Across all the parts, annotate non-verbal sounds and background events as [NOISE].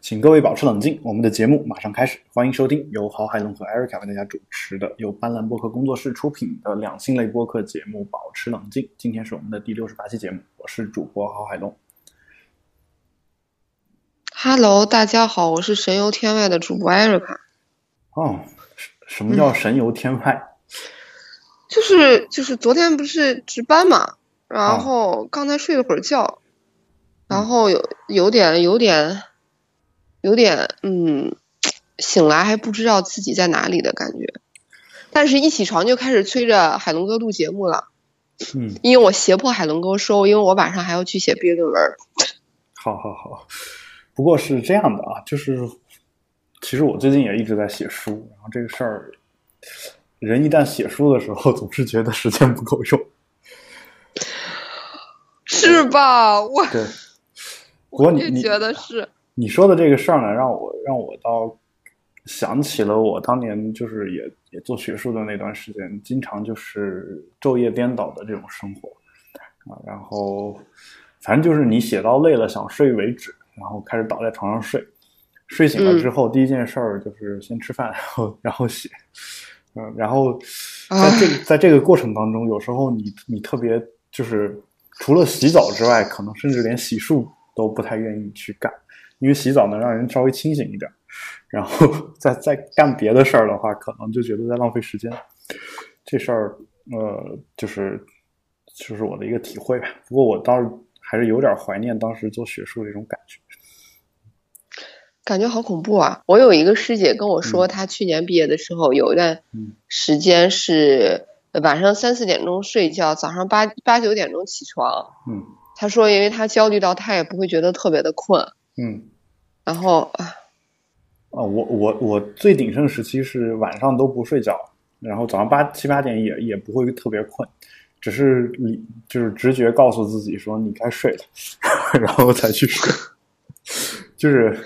请各位保持冷静，我们的节目马上开始。欢迎收听由郝海龙和 Erica 为大家主持的、由斑斓播客工作室出品的两性类播客节目《保持冷静》。今天是我们的第六十八期节目，我是主播郝海龙。Hello，大家好，我是神游天外的主播 Erica。哦，什什么叫神游天外？就是就是昨天不是值班嘛，然后刚才睡了会儿觉，然后有有点有点有点嗯，醒来还不知道自己在哪里的感觉，但是一起床就开始催着海龙哥录节目了，嗯，因为我胁迫海龙哥说，因为我晚上还要去写毕业论文。[LAUGHS] 好好好，不过是这样的啊，就是其实我最近也一直在写书，然后这个事儿，人一旦写书的时候，总是觉得时间不够用。是吧？我对，我也觉得是。你说的这个事儿呢，让我让我倒想起了我当年就是也也做学术的那段时间，经常就是昼夜颠倒的这种生活。啊，然后反正就是你写到累了想睡为止，然后开始倒在床上睡，睡醒了之后、第一件事儿就是先吃饭，然后然后写，嗯，然后在这个在这个过程当中，有时候你你特别就是除了洗澡之外，可能甚至连洗漱都不太愿意去干。因为洗澡能让人稍微清醒一点，然后 [LAUGHS] 再再干别的事儿的话，可能就觉得在浪费时间。这事儿，呃，就是就是我的一个体会吧。不过我倒是还是有点怀念当时做学术这种感觉。感觉好恐怖啊！我有一个师姐跟我说，嗯她去年毕业的时候有一段嗯时间是晚上三四点钟睡觉，早上八八九点钟起床。嗯她说，因为她焦虑到她也不会觉得特别的困。嗯然后啊，啊，我我我最鼎盛时期是晚上都不睡觉，然后早上八七八点也也不会特别困，只是你就是直觉告诉自己说你该睡了，[LAUGHS] 然后才去睡，就是。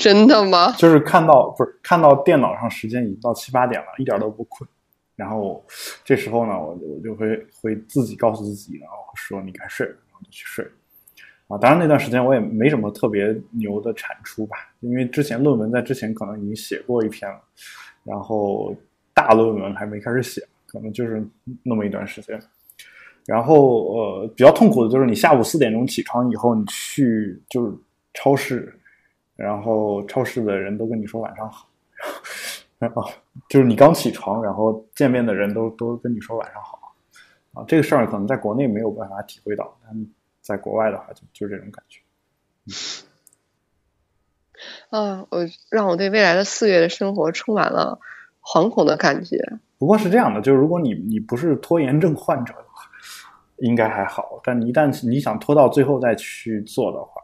真的吗？就是看到不是看到电脑上时间已经到七八点了，一点都不困。然后这时候呢，我就我就会会自己告诉自己，然后说你该睡了，然后就去睡。啊，当然那段时间我也没什么特别牛的产出吧，因为之前论文在之前可能已经写过一篇了，然后大论文还没开始写，可能就是那么一段时间。然后呃，比较痛苦的就是你下午四点钟起床以后，你去就是超市。然后超市的人都跟你说晚上好，然后就是你刚起床，然后见面的人都都跟你说晚上好，啊，这个事儿可能在国内没有办法体会到，但在国外的话就就是这种感觉。[LAUGHS] 啊，我让我对未来的四月的生活充满了惶恐的感觉。不过是这样的，就是如果你你不是拖延症患者的话，应该还好，但你一旦你想拖到最后再去做的话，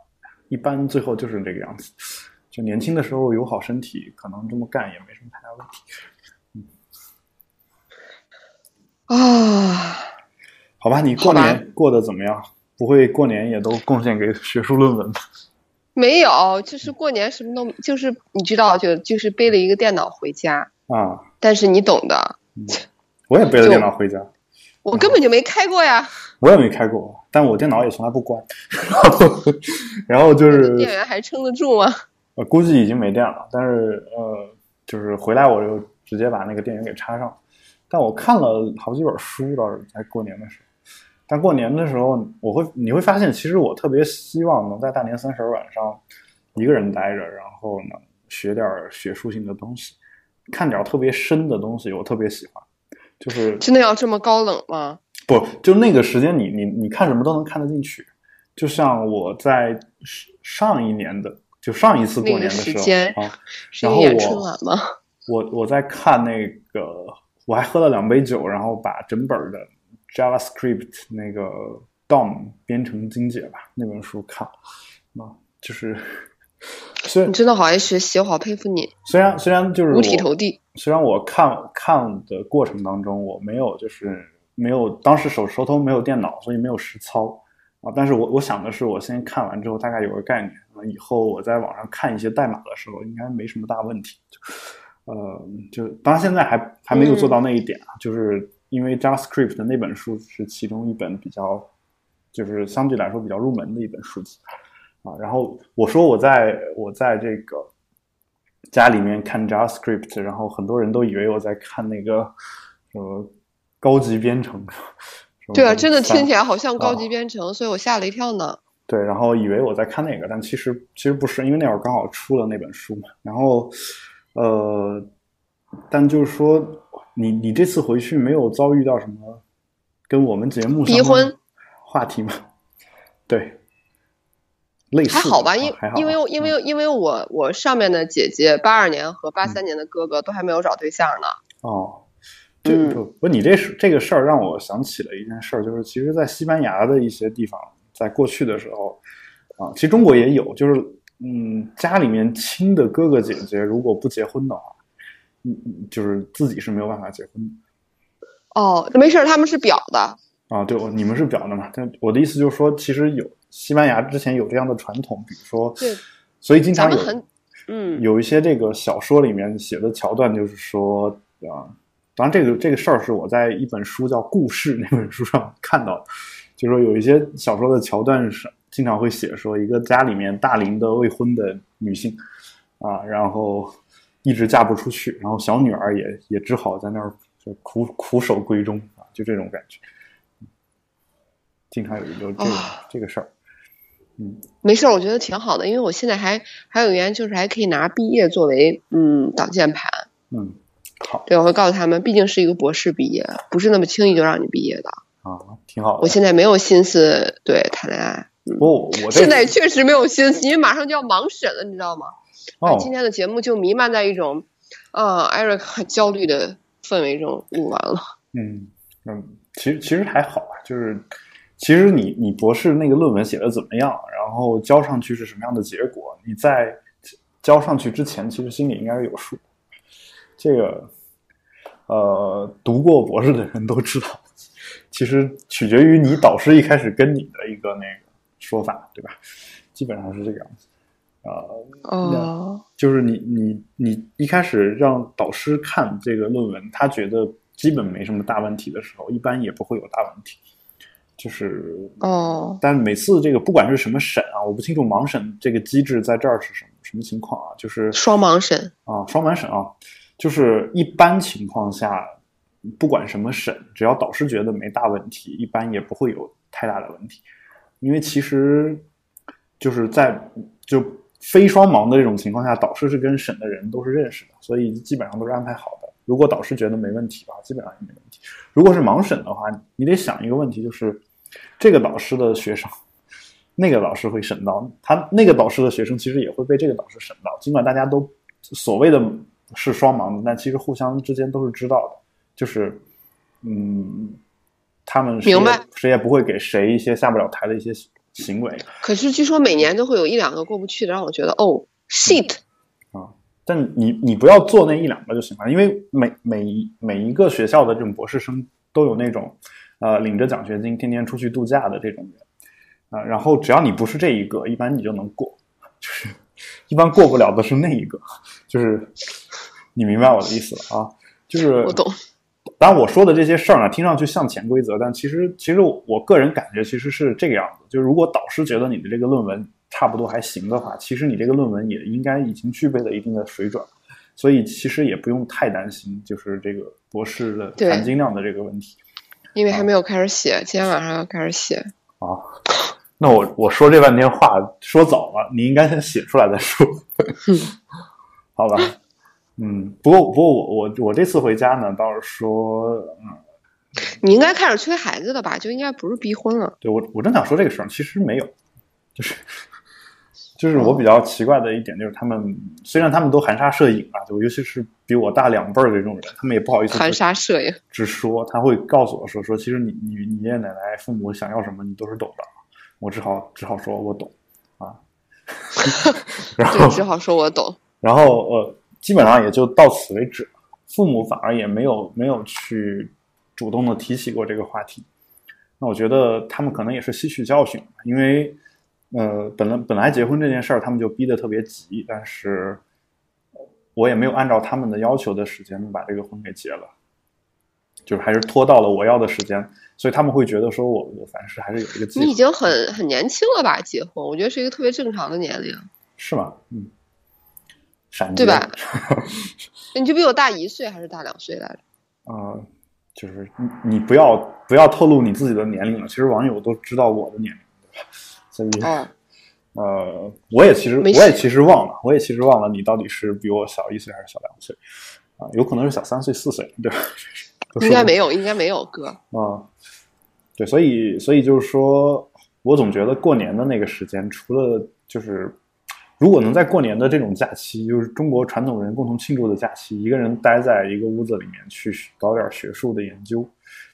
一般最后就是这个样子。就年轻的时候有好身体，可能这么干也没什么太大问题。啊，好吧，你过年过得怎么样？不会过年也都贡献给学术论文吧？没有，就是过年什么都，就是你知道，就就是背了一个电脑回家，啊，但是你懂的，我也背了电脑回家，我根本就没开过呀。我也没开过，但我电脑也从来不关。然后，然后就是电源还撑得住吗？呃，估计已经没电了，但是呃，就是回来我就直接把那个电源给插上。但我看了好几本书，倒是在过年的时候。但过年的时候，我会你会发现，其实我特别希望能在大年三十晚上一个人待着，然后呢学点学术性的东西，看点特别深的东西，我特别喜欢。就是真的要这么高冷吗？不，就那个时间你，你你看什么都能看得进去。就像我在上一年的，就上一次过年的时候那个时间啊，是你演然后我春晚吗？[LAUGHS] 我我在看那个，我还喝了两杯酒，然后把整本的 JavaScript 那个 DOM 编程精解吧那本书看了，啊，就是虽然你真的好爱学习，我好佩服你，虽然虽然就是五体投地。虽然我看看的过程当中，我没有就是没有当时手手头没有电脑，所以没有实操啊。但是我我想的是，我先看完之后大概有个概念，啊，以后我在网上看一些代码的时候，应该没什么大问题。就呃，就当然现在还还没有做到那一点啊，就是因为 JavaScript 的那本书是其中一本比较，就是相对来说比较入门的一本书籍。啊。然后我说我在我在这个家里面看 JavaScript，然后很多人都以为我在看那个什么高级编程。对啊，真的听起来好像高级编程，所以我吓了一跳呢。对，然后以为我在看那个，但其实其实不是，因为那会儿刚好出了那本书嘛。然后，呃，但就是说，你你这次回去没有遭遇到什么跟我们节目离婚话题吗？对，类似还好吧，因因为因为因为我我上面的姐姐八二年和八三年的哥哥都还没有找对象呢。哦，这不不，你这是这个事儿让我想起了一件事儿，就是其实，在西班牙的一些地方。在过去的时候，啊，其实中国也有，就是嗯，家里面亲的哥哥姐姐如果不结婚的话，嗯，就是自己是没有办法结婚的。哦，没事他们是表的。啊，对，你们是表的嘛？但我的意思就是说，其实有西班牙之前有这样的传统，比如说，对，所以经常有，嗯，有一些这个小说里面写的桥段，就是说啊，当然这个这个事儿是我在一本书叫《故事》那本书上 [LAUGHS] 看到的。就说有一些小说的桥段是经常会写说一个家里面大龄的未婚的女性啊，然后一直嫁不出去，然后小女儿也也只好在那儿就苦苦守闺中啊，就这种感觉。经常有一个这个这个事儿，嗯，没事儿，我觉得挺好的，因为我现在还还有原因，就是还可以拿毕业作为嗯挡箭牌。嗯，好，对，我会告诉他们，毕竟是一个博士毕业，不是那么轻易就让你毕业的。啊，挺好。我现在没有心思对谈恋爱。不，我现在确实没有心思，因为马上就要盲审了，你知道吗？哦。今天的节目就弥漫在一种啊，艾瑞克很焦虑的氛围中录完了。嗯嗯，其实其实还好啊，就是其实你你博士那个论文写的怎么样，然后交上去是什么样的结果，你在交上去之前，其实心里应该是有数。这个呃，读过博士的人都知道。其实取决于你导师一开始跟你的一个那个说法，对吧？基本上是这个样子。呃，哦，就是你你你一开始让导师看这个论文，他觉得基本没什么大问题的时候，一般也不会有大问题。就是哦，但每次这个不管是什么审啊，我不清楚盲审这个机制在这儿是什么什么情况啊？就是双盲审啊，双盲审啊，就是一般情况下。不管什么审，只要导师觉得没大问题，一般也不会有太大的问题。因为其实就是在就非双盲的这种情况下，导师是跟审的人都是认识的，所以基本上都是安排好的。如果导师觉得没问题的话，基本上也没问题。如果是盲审的话，你得想一个问题，就是这个导师的学生，那个老师会审到他那个导师的学生，其实也会被这个导师审到。尽管大家都所谓的是双盲的，但其实互相之间都是知道的。就是，嗯，他们明白谁也不会给谁一些下不了台的一些行为。可是据说每年都会有一两个过不去的，让我觉得哦，shit 啊！但你你不要做那一两个就行了，因为每每一每一个学校的这种博士生都有那种呃领着奖学金天天出去度假的这种人啊。然后只要你不是这一个，一般你就能过。[LAUGHS] 就是一般过不了的是那一个，就是你明白我的意思了啊？就是我懂。当然，我说的这些事儿呢，听上去像潜规则，但其实，其实我个人感觉其实是这个样子。就是如果导师觉得你的这个论文差不多还行的话，其实你这个论文也应该已经具备了一定的水准，所以其实也不用太担心，就是这个博士的含金量的这个问题。因为还没有开始写，今天晚上要开始写。啊，那我我说这半天话说早了，你应该先写出来再说。[LAUGHS] 好吧。嗯，不过不过我我我这次回家呢，倒是说，嗯，你应该开始催孩子了吧？就应该不是逼婚了。对我我正想说这个事儿，其实没有，就是 [LAUGHS] 就是我比较奇怪的一点就是，他们虽然他们都含沙射影啊，就尤其是比我大两辈儿的这种人，他们也不好意思含沙射影直说，他会告诉我说说，其实你你你爷爷奶奶父母想要什么，你都是懂的。我只好只好说我懂啊，[LAUGHS] 然后只好说我懂，然后呃。基本上也就到此为止，父母反而也没有没有去主动的提起过这个话题。那我觉得他们可能也是吸取教训，因为呃，本来本来结婚这件事儿他们就逼得特别急，但是我也没有按照他们的要求的时间把这个婚给结了。就是还是拖到了我要的时间，所以他们会觉得说我我凡事还是有一个。你已经很很年轻了吧？结婚，我觉得是一个特别正常的年龄。是吗？嗯，闪对吧？[LAUGHS] 你就比我大一岁还是大两岁来着？啊，就是你你不要不要透露你自己的年龄了。其实网友都知道我的年龄，所以呃，我也其实我也其实忘了，我也其实忘了你到底是比我小一岁还是小两岁啊？有可能是小三岁四岁，对吧？[LAUGHS] 应该没有，应该没有哥啊。对，所以所以就是说，我总觉得过年的那个时间，除了就是。如果能在过年的这种假期，就是中国传统人共同庆祝的假期，一个人待在一个屋子里面去搞点学术的研究，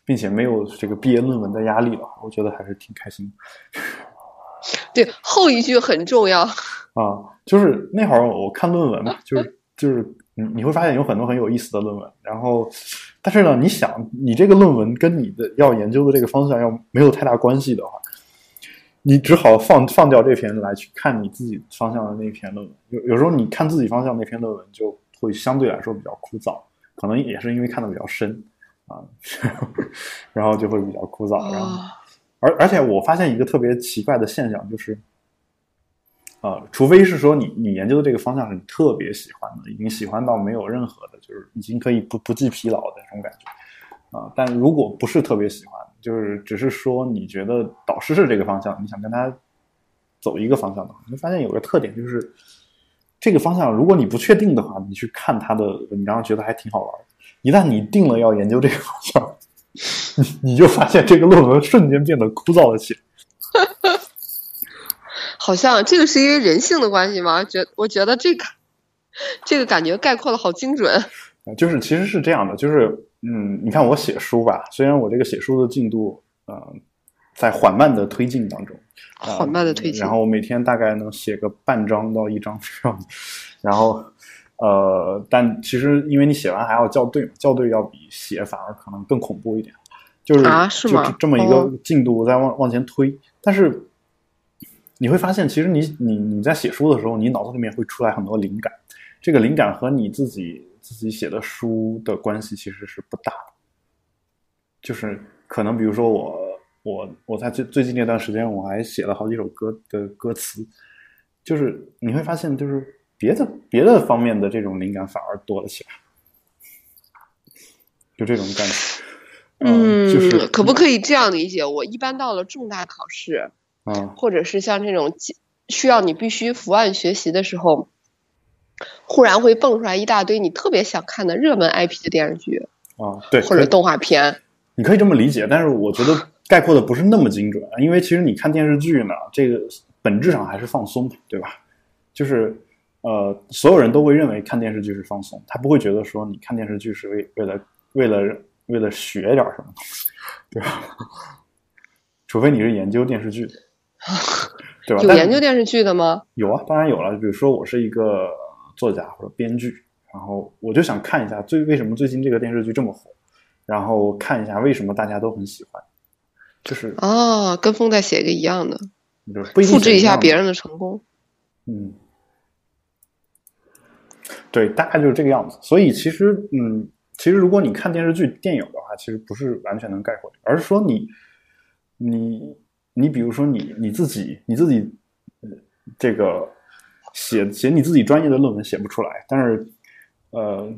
并且没有这个毕业论文的压力的话，我觉得还是挺开心的。对，后一句很重要啊，就是那会儿我看论文嘛，就是就是你你会发现有很多很有意思的论文，然后但是呢，你想你这个论文跟你的要研究的这个方向要没有太大关系的话。你只好放放掉这篇来去看你自己方向的那篇论文。有有时候你看自己方向那篇论文就会相对来说比较枯燥，可能也是因为看的比较深啊，[LAUGHS] 然后就会比较枯燥。然后，而而且我发现一个特别奇怪的现象，就是，呃，除非是说你你研究的这个方向是你特别喜欢的，已经喜欢到没有任何的，就是已经可以不不计疲劳的这种感觉啊。但如果不是特别喜欢，就是只是说，你觉得导师是这个方向，你想跟他走一个方向的话，你会发现有个特点，就是这个方向，如果你不确定的话，你去看他的文章，觉得还挺好玩。一旦你定了要研究这个方向，你你就发现这个论文瞬间变得枯燥了起来。[LAUGHS] 好像这个是因为人性的关系吗？觉我觉得这个这个感觉概括的好精准。就是其实是这样的，就是。嗯，你看我写书吧，虽然我这个写书的进度，呃，在缓慢的推进当中，缓慢的推进，然后我每天大概能写个半章到一章这样，然后，呃，但其实因为你写完还要校对嘛，校对要比写反而可能更恐怖一点，就是啊，是吗？这么一个进度在往往前推，但是你会发现，其实你你你在写书的时候，你脑子里面会出来很多灵感，这个灵感和你自己。自己写的书的关系其实是不大的，就是可能比如说我我我在最最近那段时间我还写了好几首歌的歌词，就是你会发现就是别的别的方面的这种灵感反而多了起来，就这种感觉。嗯，就是可不可以这样理解？我一般到了重大考试，嗯，或者是像这种需要你必须伏案学习的时候。忽然会蹦出来一大堆你特别想看的热门 IP 的电视剧啊，对，或者动画片，你可以这么理解。但是我觉得概括的不是那么精准，因为其实你看电视剧呢，这个本质上还是放松，对吧？就是呃，所有人都会认为看电视剧是放松，他不会觉得说你看电视剧是为为了为了为了学点什么东西，对吧？除非你是研究电视剧，[LAUGHS] 对吧？有研究电视剧的吗？有啊，当然有了。比如说我是一个。作家或者编剧，然后我就想看一下最为什么最近这个电视剧这么火，然后看一下为什么大家都很喜欢，就是哦，跟风在写一个一样的，复制一下别人的成功，嗯，对，大概就是这个样子。所以其实，嗯，其实如果你看电视剧、电影的话，其实不是完全能概括，而是说你，你，你比如说你你自己，你自己，这个。写写你自己专业的论文写不出来，但是，呃，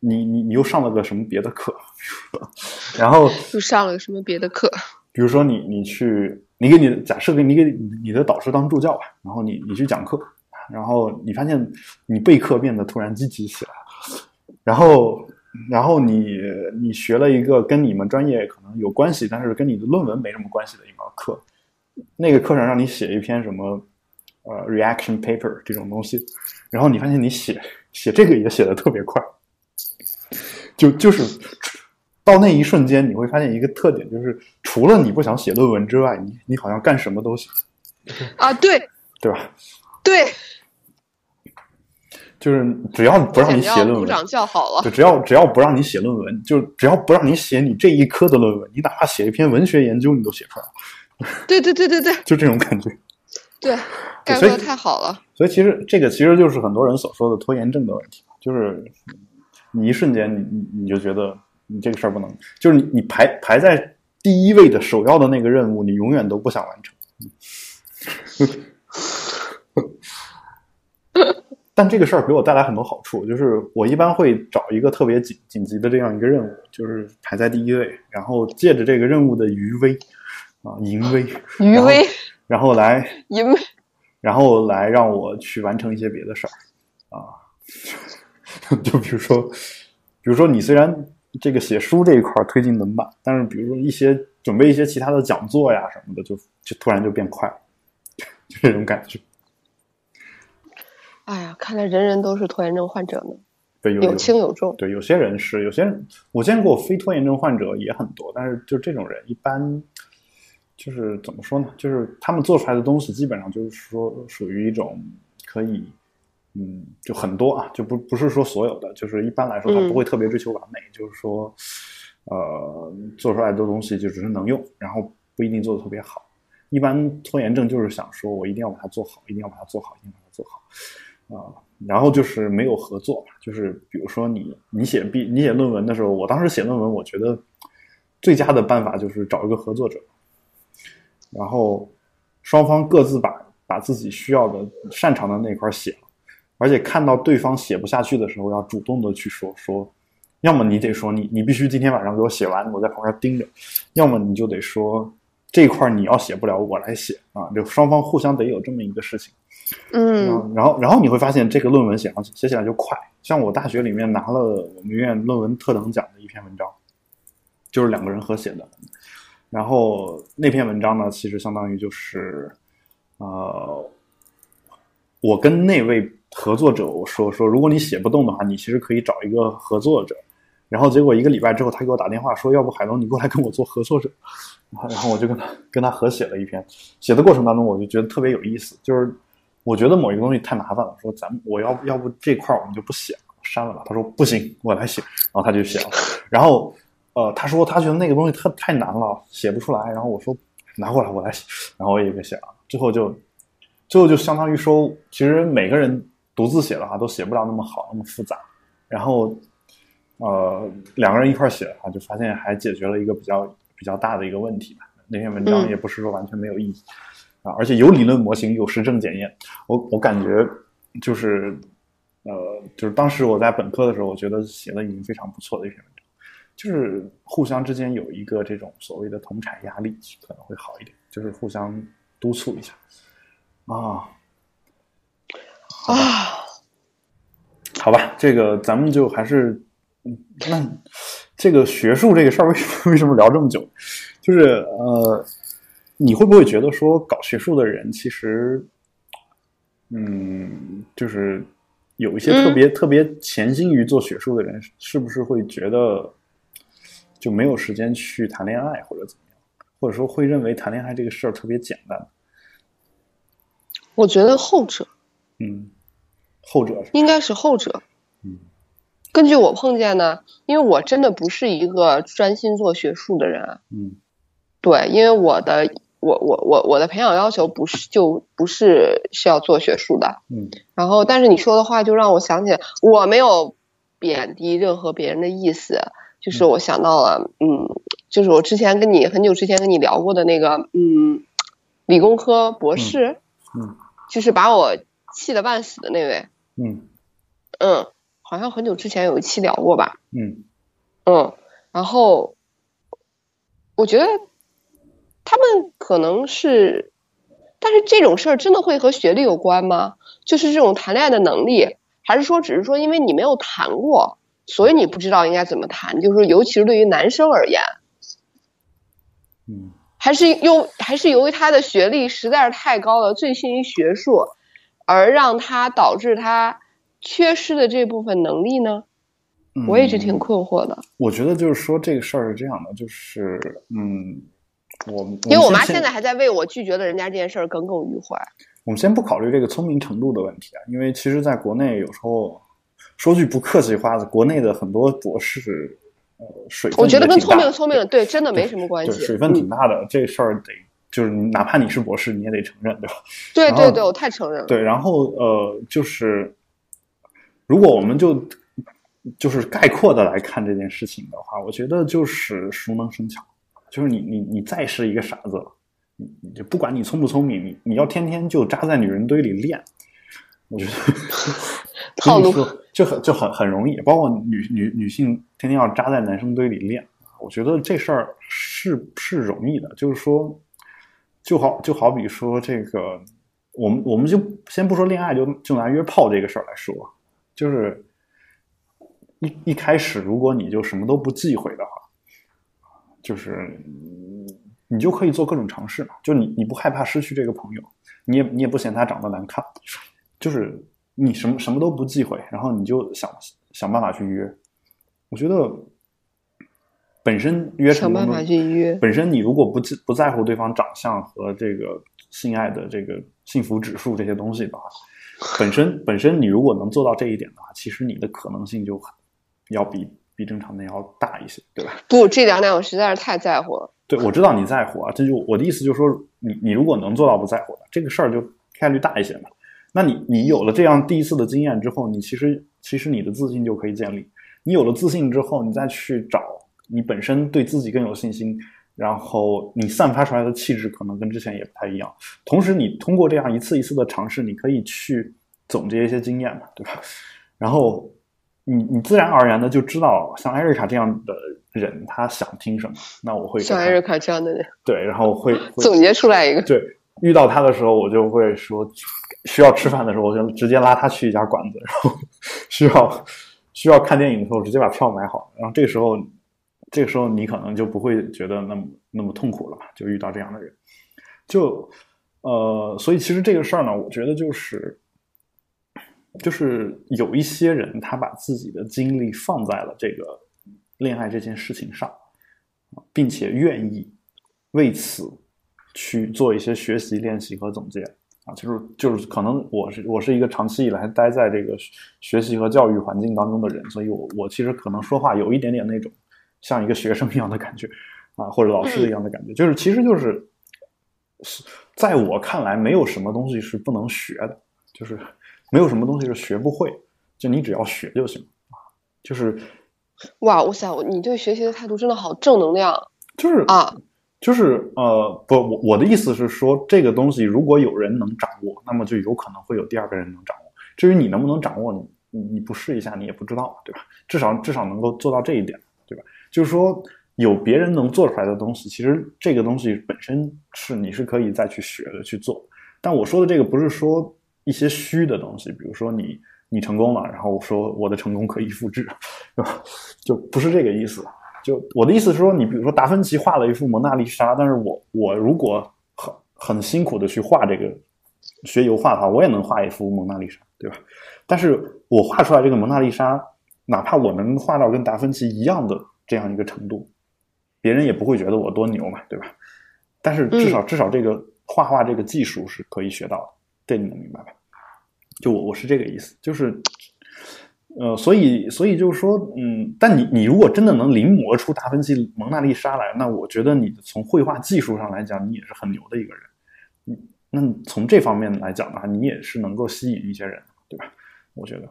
你你你又上了个什么别的课，[LAUGHS] 然后又上了个什么别的课？比如说你你去你给你假设给你给你的导师当助教吧，然后你你去讲课，然后你发现你备课变得突然积极起来，然后然后你你学了一个跟你们专业可能有关系，但是跟你的论文没什么关系的一门课，那个课上让你写一篇什么？呃，reaction paper 这种东西，然后你发现你写写这个也写的特别快，就就是到那一瞬间，你会发现一个特点，就是除了你不想写论文之外，你你好像干什么都行啊，对对吧？对，[LAUGHS] 就是只要不让你写论文，鼓掌叫好了。就只要只要不让你写论文，就只要不让你写你这一科的论文，你哪怕写一篇文学研究，你都写出来了。对对对对对，[LAUGHS] 就这种感觉。对，概括的太好了。所以其实这个其实就是很多人所说的拖延症的问题，就是你一瞬间你你你就觉得你这个事儿不能，就是你你排排在第一位的首要的那个任务，你永远都不想完成。但这个事儿给我带来很多好处，就是我一般会找一个特别紧紧急的这样一个任务，就是排在第一位，然后借着这个任务的余威啊淫威，[LAUGHS] 余威，然后来淫威，然后来让我去完成一些别的事儿啊，[LAUGHS] 就比如说，比如说你虽然这个写书这一块推进的慢，但是比如说一些准备一些其他的讲座呀什么的，就就突然就变快了，[LAUGHS] 就这种感觉。哎呀，看来人人都是拖延症患者呢，对，有有轻有重。对，有些人是，有些人我见过非拖延症患者也很多，但是就这种人一般就是怎么说呢？就是他们做出来的东西基本上就是说属于一种可以，嗯，就很多啊，就不不是说所有的，就是一般来说他不会特别追求完美，就是说，呃，做出来的东西就只是能用，然后不一定做的特别好。一般拖延症就是想说我一定要把它做好，一定要把它做好，一定要把它做好。啊，然后就是没有合作，就是比如说你你写毕你写论文的时候，我当时写论文，我觉得最佳的办法就是找一个合作者，然后双方各自把把自己需要的擅长的那块写了，而且看到对方写不下去的时候，要主动的去说说，要么你得说你你必须今天晚上给我写完，我在旁边盯着，要么你就得说这一块你要写不了，我来写啊，就双方互相得有这么一个事情。嗯，然后然后你会发现这个论文写上写起来就快。像我大学里面拿了我们院论文特等奖的一篇文章，就是两个人合写的。然后那篇文章呢，其实相当于就是，呃，我跟那位合作者我说说，如果你写不动的话，你其实可以找一个合作者。然后结果一个礼拜之后，他给我打电话说，要不海龙你过来跟我做合作者。然后我就跟他跟他合写了一篇，写的过程当中我就觉得特别有意思，就是。我觉得某一个东西太麻烦了，说咱们我要要不这块我们就不写了，删了吧。他说不行，我来写，然后他就写了。然后呃，他说他觉得那个东西特太难了，写不出来。然后我说拿过来我来写，然后我也给写了。最后就最后就相当于说，其实每个人独自写的话都写不了那么好，那么复杂。然后呃，两个人一块写的话，就发现还解决了一个比较比较大的一个问题吧。那篇文章也不是说完全没有意义。啊，而且有理论模型，有实证检验。我我感觉就是，呃，就是当时我在本科的时候，我觉得写的已经非常不错的一篇文章。就是互相之间有一个这种所谓的同产压力，可能会好一点，就是互相督促一下。啊啊，好吧，这个咱们就还是嗯，那这个学术这个事儿，为什么为什么聊这么久？就是呃。你会不会觉得说搞学术的人其实，嗯，就是有一些特别特别潜心于做学术的人，是不是会觉得就没有时间去谈恋爱或者怎么样，或者说会认为谈恋爱这个事儿特别简单？我觉得后者，嗯，后者应该是后者。嗯，根据我碰见呢，因为我真的不是一个专心做学术的人。嗯，对，因为我的。我我我我的培养要求不是就不是是要做学术的，嗯，然后但是你说的话就让我想起来，我没有贬低任何别人的意思，就是我想到了，嗯，就是我之前跟你很久之前跟你聊过的那个，嗯，理工科博士，嗯，就是把我气得半死的那位，嗯，嗯，好像很久之前有一期聊过吧，嗯，嗯，然后我觉得。他们可能是，但是这种事儿真的会和学历有关吗？就是这种谈恋爱的能力，还是说只是说因为你没有谈过，所以你不知道应该怎么谈？就是尤其是对于男生而言，嗯，还是由还是由于他的学历实在是太高了，醉心于学术，而让他导致他缺失的这部分能力呢？我一直挺困惑的。我觉得就是说这个事儿是这样的，就是嗯。我因为我妈现在还在为我拒绝了人家这件事儿耿耿于怀。我们先不考虑这个聪明程度的问题啊，因为其实在国内有时候说句不客气话，国内的很多博士，呃，水分我觉得跟聪明聪明对真的没什么关系，水分挺大的。这事儿得就是哪怕你是博士，你也得承认，对吧？对对对，我太承认了。对，然后呃，就是如果我们就就是概括的来看这件事情的话，我觉得就是熟能生巧，就是你你你再是一个傻子，你你就不管你聪不聪明，你你要天天就扎在女人堆里练，我觉得 [LAUGHS] 套路。[LAUGHS] 就很就很很容易，包括女女女性天天要扎在男生堆里练，我觉得这事儿是是容易的，就是说，就好就好比说这个，我们我们就先不说恋爱，就就拿约炮这个事儿来说，就是一一开始如果你就什么都不忌讳的话，就是你就可以做各种尝试嘛，就你你不害怕失去这个朋友，你也你也不嫌他长得难看，就是你什么什么都不忌讳，然后你就想想办法去约，我觉得。本身约成功想办法去约，本身你如果不不在乎对方长相和这个性爱的这个幸福指数这些东西的话，本身本身你如果能做到这一点的话，其实你的可能性就要比比正常的要大一些，对吧？不，这两点我实在是太在乎了。对，我知道你在乎啊，这就我的意思就是说，你你如果能做到不在乎的这个事儿，就概率大一些嘛。那你你有了这样第一次的经验之后，你其实其实你的自信就可以建立。你有了自信之后，你再去找。你本身对自己更有信心，然后你散发出来的气质可能跟之前也不太一样。同时，你通过这样一次一次的尝试，你可以去总结一些经验嘛，对吧？然后你你自然而然的就知道，像艾瑞卡这样的人，他想听什么。那我会像艾瑞卡这样的人，对，然后 [LAUGHS] 会总结出来一个。对，遇到他的时候，我就会说，需要吃饭的时候，我就直接拉他去一家馆子；然后 [LAUGHS] 需要需要看电影的时候，直接把票买好。然后这个时候。这个时候你可能就不会觉得那么那么痛苦了吧？就遇到这样的人，就呃，所以其实这个事儿呢，我觉得就是就是有一些人他把自己的精力放在了这个恋爱这件事情上，并且愿意为此去做一些学习、练习和总结啊，就是就是可能我是我是一个长期以来待在这个学习和教育环境当中的人，所以我我其实可能说话有一点点那种。像一个学生一样的感觉，啊，或者老师一样的感觉，就是其实就是，是在我看来，没有什么东西是不能学的，就是 [LAUGHS] 没有什么东西是学不会，就你只要学就行啊。就是，哇，我想，你对学习的态度真的好正能量。就是啊，就是呃，不，我我的意思是说，这个东西如果有人能掌握，那么就有可能会有第二个人能掌握。至于你能不能掌握，你你不试一下，你也不知道，对吧？至少至少能够做到这一点，对吧？就是说，有别人能做出来的东西，其实这个东西本身是你是可以再去学的去做。但我说的这个不是说一些虚的东西，比如说你你成功了，然后说我的成功可以复制，[LAUGHS] 是吧？就不是这个意思。就我的意思是说，你比如说达芬奇画了一幅蒙娜丽莎，但是我我如果很很辛苦的去画这个学油画的话，我也能画一幅蒙娜丽莎，对吧？但是我画出来这个蒙娜丽莎，哪怕我能画到跟达芬奇一样的。这样一个程度，别人也不会觉得我多牛嘛，对吧？但是至少至少这个画画这个技术是可以学到的，这你能明白吧？就我我是这个意思，就是呃，所以所以就是说，嗯，但你你如果真的能临摹出达芬奇蒙娜丽莎来，那我觉得你从绘画技术上来讲，你也是很牛的一个人。嗯，那从这方面来讲的话，你也是能够吸引一些人，对吧？我觉得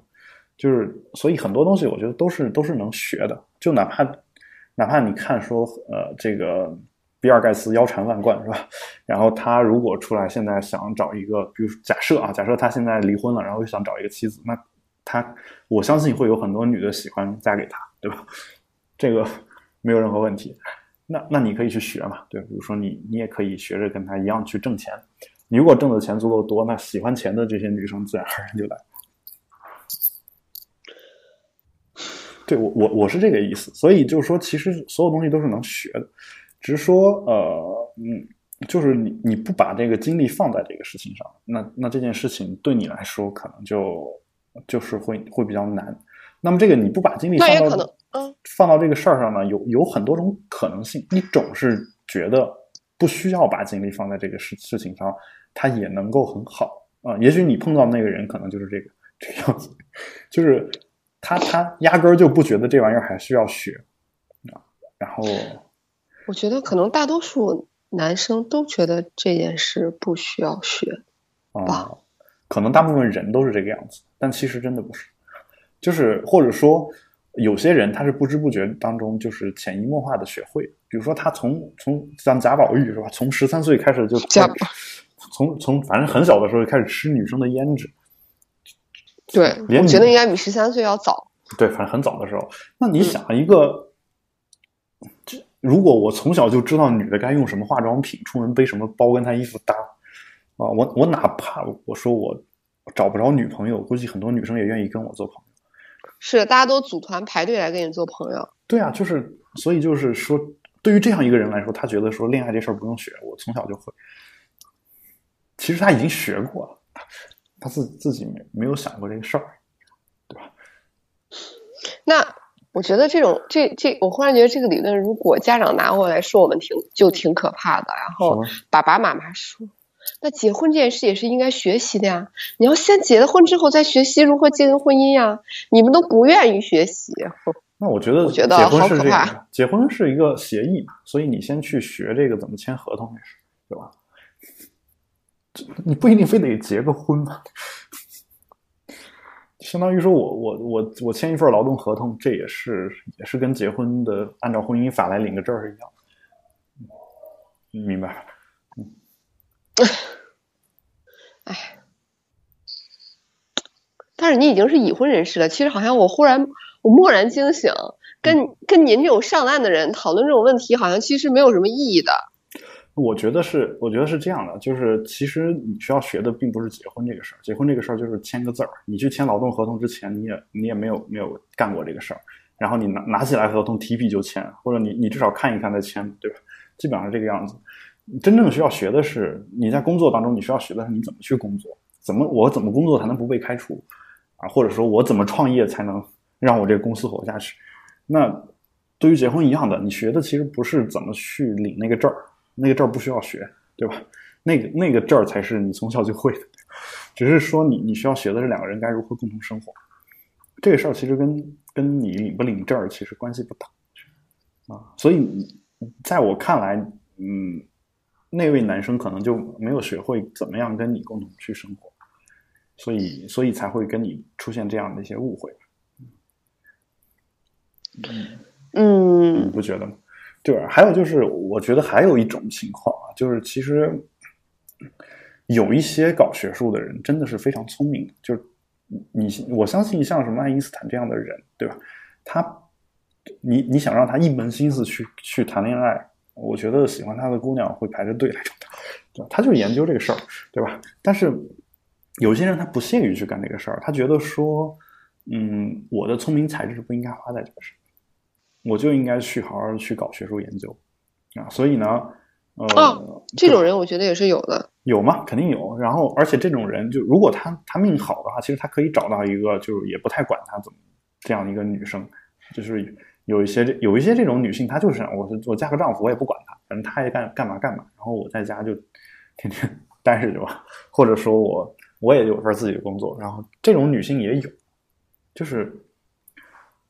就是，所以很多东西我觉得都是都是能学的，就哪怕。哪怕你看说，呃，这个比尔盖茨腰缠万贯是吧？然后他如果出来现在想找一个，比如假设啊，假设他现在离婚了，然后又想找一个妻子，那他我相信会有很多女的喜欢嫁给他，对吧？这个没有任何问题。那那你可以去学嘛，对，比如说你你也可以学着跟他一样去挣钱。你如果挣的钱足够多，那喜欢钱的这些女生自然而然就来。对我我我是这个意思，所以就是说，其实所有东西都是能学的，只是说，呃，嗯，就是你你不把这个精力放在这个事情上，那那这件事情对你来说可能就就是会会比较难。那么这个你不把精力放到嗯放到这个事儿上呢，有有很多种可能性。一种是觉得不需要把精力放在这个事事情上，它也能够很好啊。也许你碰到那个人可能就是这个这个样子，就是。他他压根儿就不觉得这玩意儿还需要学啊，然后我觉得可能大多数男生都觉得这件事不需要学啊，可能大部分人都是这个样子，但其实真的不是，就是或者说有些人他是不知不觉当中就是潜移默化的学会，比如说他从从像贾宝玉是吧，从十三岁开始就贾从从反正很小的时候就开始吃女生的胭脂，对，我觉得应该比十三岁要早。对，反正很早的时候。那你想一个，这如果我从小就知道女的该用什么化妆品，出门背什么包跟她衣服搭啊，我我哪怕我说我找不着女朋友，估计很多女生也愿意跟我做朋友。是，大家都组团排队来跟你做朋友。对啊，就是所以就是说，对于这样一个人来说，他觉得说恋爱这事儿不用学，我从小就会。其实他已经学过了，他自自己没没有想过这个事儿，对吧？那我觉得这种这这，我忽然觉得这个理论，如果家长拿过来说我们挺就挺可怕的。然后爸爸妈妈说，那结婚这件事也是应该学习的呀，你要先结了婚之后再学习如何经营婚姻呀。你们都不愿意学习，[LAUGHS] 那我觉得我觉得结婚是这好可怕样，结婚是一个协议嘛，所以你先去学这个怎么签合同也是，对吧？你不一定非得结个婚嘛，相当于说我我我我签一份劳动合同，这也是也是跟结婚的按照婚姻法来领个证儿是一样明白吧？但是你已经是已婚人士了。其实好像我忽然我蓦然惊醒，跟跟您这种上岸的人讨论这种问题，好像其实没有什么意义的。我觉得是，我觉得是这样的，就是其实你需要学的并不是结婚这个事儿，结婚这个事儿就是签个字儿。你去签劳动合同之前，你也你也没有没有干过这个事儿，然后你拿拿起来合同提笔就签，或者你你至少看一看再签，对吧？基本上是这个样子。真正需要学的是你在工作当中，你需要学的是你怎么去工作，怎么我怎么工作才能不被开除啊，或者说我怎么创业才能让我这个公司活下去。那对于结婚一样的，你学的其实不是怎么去领那个证儿。那个证儿不需要学，对吧？那个那个证儿才是你从小就会的，只是说你你需要学的是两个人该如何共同生活。这个事儿其实跟跟你领不领证儿其实关系不大啊。所以在我看来，嗯，那位男生可能就没有学会怎么样跟你共同去生活，所以所以才会跟你出现这样的一些误会。你嗯不觉得吗？对，还有就是，我觉得还有一种情况啊，就是其实有一些搞学术的人真的是非常聪明的，就是你我相信像什么爱因斯坦这样的人，对吧？他你你想让他一门心思去去谈恋爱，我觉得喜欢他的姑娘会排着队来找他，对吧？他就研究这个事儿，对吧？但是有些人他不屑于去干这个事儿，他觉得说，嗯，我的聪明才智不应该花在这个事儿。我就应该去好好去搞学术研究啊，所以呢，呃，哦这种人我觉得也是有的。有吗？肯定有。然后，而且这种人就如果他他命好的话，其实他可以找到一个就是也不太管他怎么这样一个女生，就是有一些这有一些这种女性，她就是我我嫁个丈夫，我也不管他，反正他爱干干嘛干嘛，然后我在家就天天 [LAUGHS] 待着就吧，或者说我我也有份自己的工作，然后这种女性也有，就是。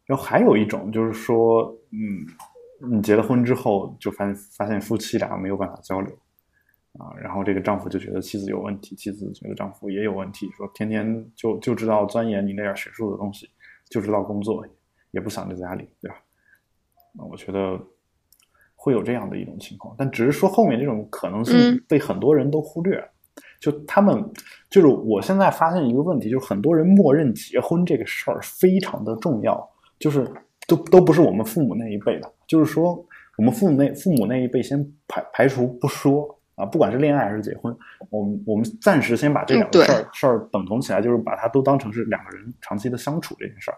然后还有一种就是说，嗯，你结了婚之后就发发现夫妻俩没有办法交流，啊，然后这个丈夫就觉得妻子有问题，妻子觉得丈夫也有问题，说天天就就知道钻研你那点学术的东西，就知道工作，也不想在家里，对吧？那我觉得会有这样的一种情况，但只是说后面这种可能性被很多人都忽略了。就他们，就是我现在发现一个问题，就是很多人默认结婚这个事儿非常的重要。就是都都不是我们父母那一辈的，就是说我们父母那父母那一辈先排排除不说啊，不管是恋爱还是结婚，我们我们暂时先把这两个事儿事儿等同起来，就是把它都当成是两个人长期的相处这件事儿。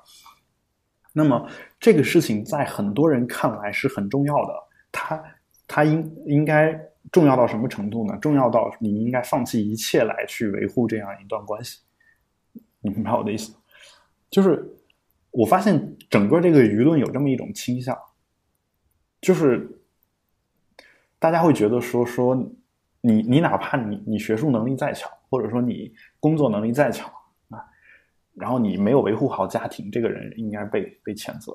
那么这个事情在很多人看来是很重要的，它它应应该重要到什么程度呢？重要到你应该放弃一切来去维护这样一段关系。你明白我的意思？就是。我发现整个这个舆论有这么一种倾向，就是大家会觉得说说你你哪怕你你学术能力再强，或者说你工作能力再强，然后你没有维护好家庭，这个人应该被被谴责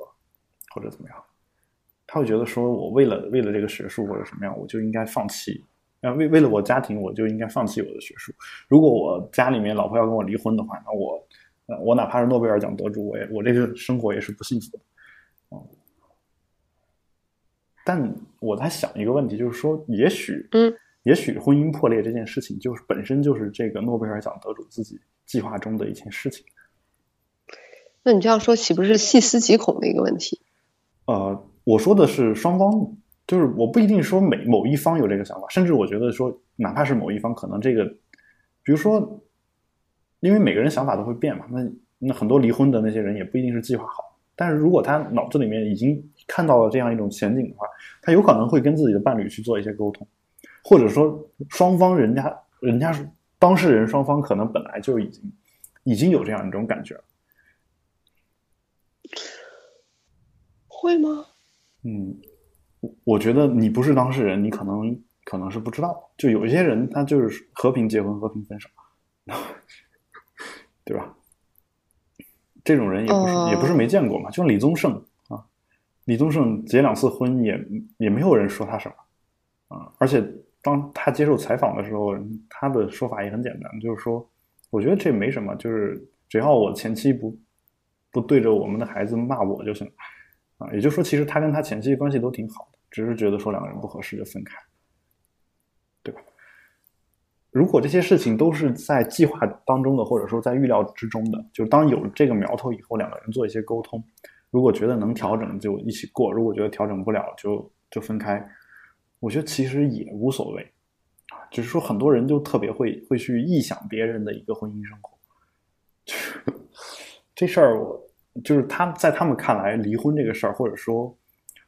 或者怎么样，他会觉得说我为了为了这个学术或者什么样，我就应该放弃，啊为为了我家庭，我就应该放弃我的学术。如果我家里面老婆要跟我离婚的话，那我。我哪怕是诺贝尔奖得主，我也我这个生活也是不幸福的。但我在想一个问题，就是说，也许，嗯，也许婚姻破裂这件事情，就是本身就是这个诺贝尔奖得主自己计划中的一件事情。那你这样说，岂不是细思极恐的一个问题？呃，我说的是双方，就是我不一定说每某一方有这个想法，甚至我觉得说，哪怕是某一方，可能这个，比如说，因为每个人想法都会变嘛，那那很多离婚的那些人也不一定是计划好，但是如果他脑子里面已经看到了这样一种前景的话，他有可能会跟自己的伴侣去做一些沟通，或者说双方人家人家当事人双方可能本来就已经已经有这样一种感觉了。会吗？嗯，我我觉得你不是当事人，你可能可能是不知道。就有一些人，他就是和平结婚、和平分手，[LAUGHS] 对吧？这种人也不是、也不是没见过嘛。就像李宗盛啊，李宗盛结两次婚也也没有人说他什么啊。而且当他接受采访的时候，他的说法也很简单，就是说，我觉得这没什么，就是只要我前妻不不对着我们的孩子骂我就行了。也就是说，其实他跟他前妻关系都挺好的，只是觉得说两个人不合适就分开，对吧？如果这些事情都是在计划当中的，或者说在预料之中的，就当有这个苗头以后，两个人做一些沟通，如果觉得能调整就一起过，如果觉得调整不了就就分开，我觉得其实也无所谓。只是说很多人就特别会会去臆想别人的一个婚姻生活，[LAUGHS] 这事儿我。就是他在他们看来，离婚这个事儿，或者说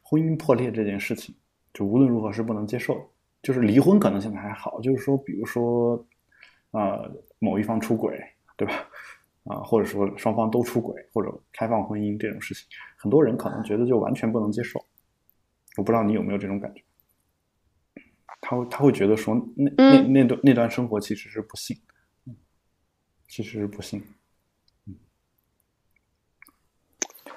婚姻破裂这件事情，就无论如何是不能接受的。就是离婚可能现在还好，就是说，比如说，呃，某一方出轨，对吧？啊，或者说双方都出轨，或者开放婚姻这种事情，很多人可能觉得就完全不能接受。我不知道你有没有这种感觉？他会他会觉得说，那那那段那段生活其实是不幸，其实是不幸。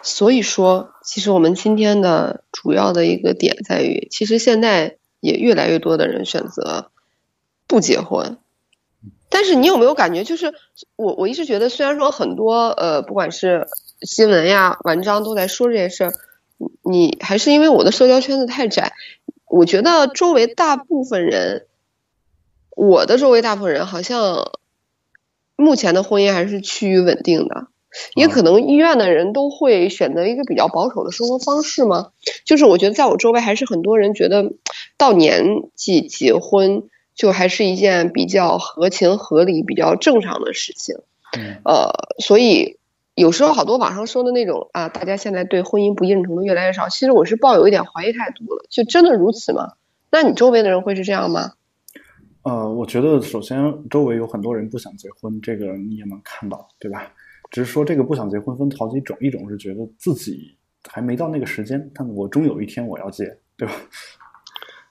所以说，其实我们今天的主要的一个点在于，其实现在也越来越多的人选择不结婚。但是你有没有感觉，就是我我一直觉得，虽然说很多呃，不管是新闻呀、文章都在说这件事儿，你还是因为我的社交圈子太窄，我觉得周围大部分人，我的周围大部分人好像目前的婚姻还是趋于稳定的。也可能医院的人都会选择一个比较保守的生活方式吗？就是我觉得在我周围还是很多人觉得到年纪结婚就还是一件比较合情合理、比较正常的事情。呃，所以有时候好多网上说的那种啊，大家现在对婚姻不认同的越来越少，其实我是抱有一点怀疑态度了。就真的如此吗？那你周围的人会是这样吗？呃，我觉得首先周围有很多人不想结婚，这个你也能看到，对吧？只是说这个不想结婚分好几种，一种是觉得自己还没到那个时间，但我终有一天我要结，对吧？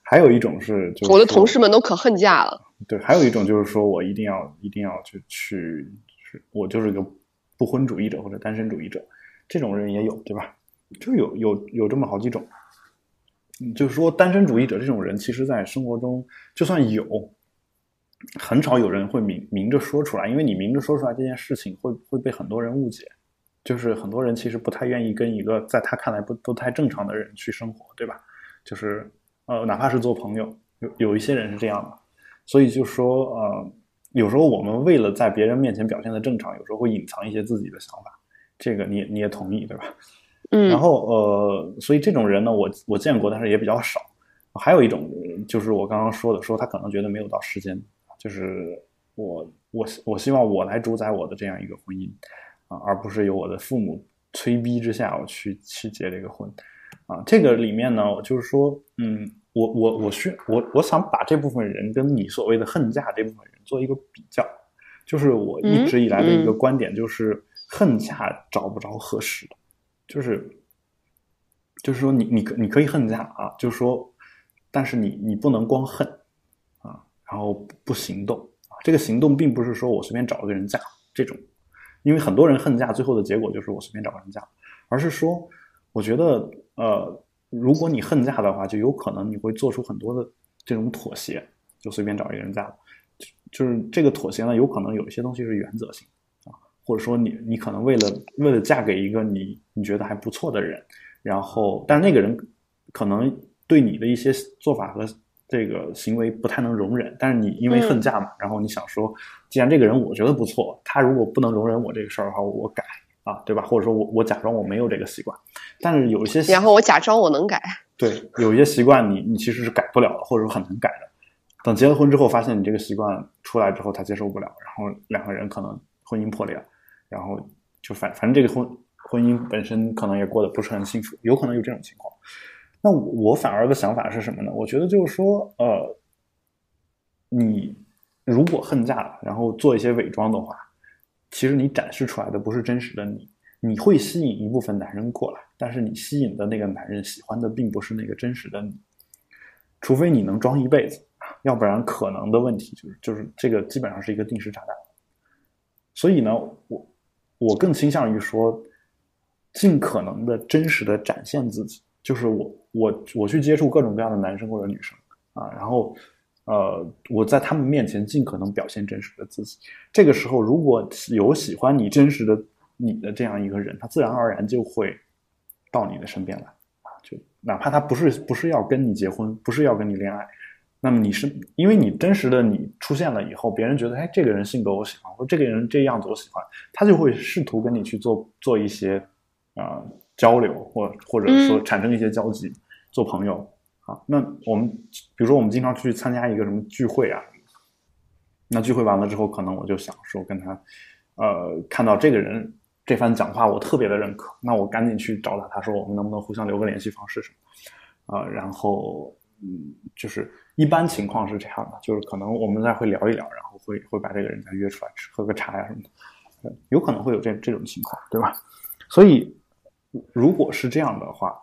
还有一种是，我的同事们都可恨嫁了。对，还有一种就是说我一定要一定要去去，我就是个不婚主义者或者单身主义者，这种人也有，对吧？就有有有这么好几种。就是说单身主义者这种人，其实在生活中就算有。很少有人会明明着说出来，因为你明着说出来这件事情会会被很多人误解，就是很多人其实不太愿意跟一个在他看来不不太正常的人去生活，对吧？就是呃，哪怕是做朋友，有有一些人是这样的，所以就说呃，有时候我们为了在别人面前表现的正常，有时候会隐藏一些自己的想法，这个你你也同意对吧？嗯。然后呃，所以这种人呢，我我见过，但是也比较少。还有一种就是我刚刚说的，说他可能觉得没有到时间。就是我我我希望我来主宰我的这样一个婚姻啊，而不是由我的父母催逼之下我去去结这个婚啊。这个里面呢，就是说，嗯，我我我需我我想把这部分人跟你所谓的恨嫁这部分人做一个比较，就是我一直以来的一个观点，就是恨嫁找不着合适的，就是就是说你你可你可以恨嫁啊，就是说，但是你你不能光恨。然后不行动啊，这个行动并不是说我随便找一个人嫁这种，因为很多人恨嫁，最后的结果就是我随便找个人嫁，而是说，我觉得呃，如果你恨嫁的话，就有可能你会做出很多的这种妥协，就随便找一个人嫁，就是这个妥协呢，有可能有一些东西是原则性啊，或者说你你可能为了为了嫁给一个你你觉得还不错的人，然后但那个人可能对你的一些做法和这个行为不太能容忍，但是你因为恨嫁嘛，然后你想说，既然这个人我觉得不错，他如果不能容忍我这个事儿的话，我改啊，对吧？或者说我我假装我没有这个习惯，但是有一些，然后我假装我能改，[LAUGHS] 对，有一些习惯你你其实是改不了的，或者说很难改的。等结了婚之后，发现你这个习惯出来之后，他接受不了，然后两个人可能婚姻破裂，然后就反反正这个婚婚姻本身可能也过得不是很幸福，有可能有这种情况。那我反而的想法是什么呢？我觉得就是说，呃，你如果恨嫁，然后做一些伪装的话，其实你展示出来的不是真实的你，你会吸引一部分男人过来，但是你吸引的那个男人喜欢的并不是那个真实的你，除非你能装一辈子。要不然，可能的问题就是就是这个基本上是一个定时炸弹。所以呢，我我更倾向于说，尽可能的真实的展现自己。就是我我我去接触各种各样的男生或者女生啊，然后呃，我在他们面前尽可能表现真实的自己。这个时候，如果有喜欢你真实的你的这样一个人，他自然而然就会到你的身边来啊，就哪怕他不是不是要跟你结婚，不是要跟你恋爱。那么你是因为你真实的你出现了以后，别人觉得哎，这个人性格我喜欢，或这个人这样子我喜欢，他就会试图跟你去做做一些啊交流，或或者说产生一些交集，做朋友啊。那我们比如说我们经常去参加一个什么聚会啊，那聚会完了之后，可能我就想说跟他呃看到这个人这番讲话，我特别的认可，那我赶紧去找他，他说我们能不能互相留个联系方式什么啊？然后嗯，就是。一般情况是这样的，就是可能我们再会聊一聊，然后会会把这个人再约出来吃喝个茶呀什么的，有可能会有这这种情况，对吧？所以如果是这样的话，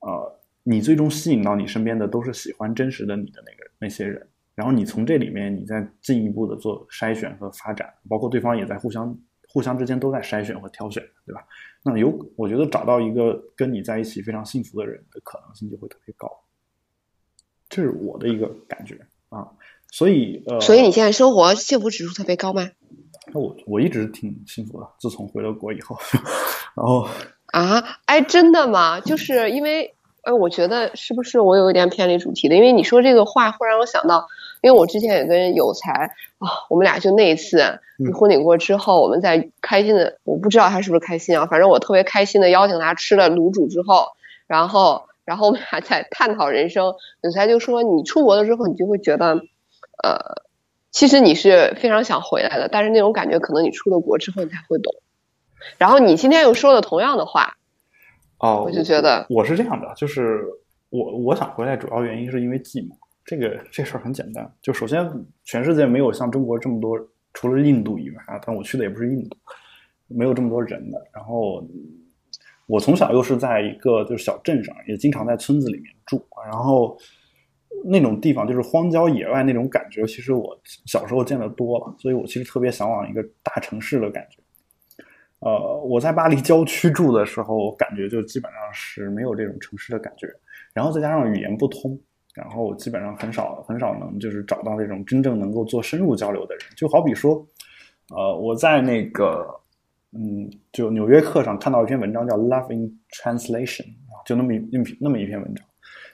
呃，你最终吸引到你身边的都是喜欢真实的你的那个那些人，然后你从这里面你再进一步的做筛选和发展，包括对方也在互相互相之间都在筛选和挑选，对吧？那有我觉得找到一个跟你在一起非常幸福的人的可能性就会特别高。这是我的一个感觉啊，所以呃，所以你现在生活幸福指数特别高吗？那我我一直挺幸福的，自从回了国以后，[LAUGHS] 然后啊，哎，真的吗？就是因为，哎，我觉得是不是我有一点偏离主题的？因为你说这个话，会让我想到，因为我之前也跟有才啊，我们俩就那一次你婚礼过之后，我们在开心的，我不知道他是不是开心啊，反正我特别开心的邀请他吃了卤煮之后，然后。然后我们俩在探讨人生，有才就说你出国了之后，你就会觉得，呃，其实你是非常想回来的，但是那种感觉可能你出了国之后你才会懂。然后你今天又说了同样的话，哦，我就觉得我是这样的，就是我我想回来主要原因是因为寂寞。这个这事儿很简单，就首先全世界没有像中国这么多，除了印度以外啊，但我去的也不是印度，没有这么多人的。然后。我从小又是在一个就是小镇上，也经常在村子里面住，然后那种地方就是荒郊野外那种感觉，其实我小时候见得多了，所以我其实特别向往一个大城市的感觉。呃，我在巴黎郊区住的时候，感觉就基本上是没有这种城市的感觉，然后再加上语言不通，然后基本上很少很少能就是找到那种真正能够做深入交流的人，就好比说，呃，我在那个。嗯，就《纽约客》上看到一篇文章叫《Love in Translation》，就那么一那那么一篇文章。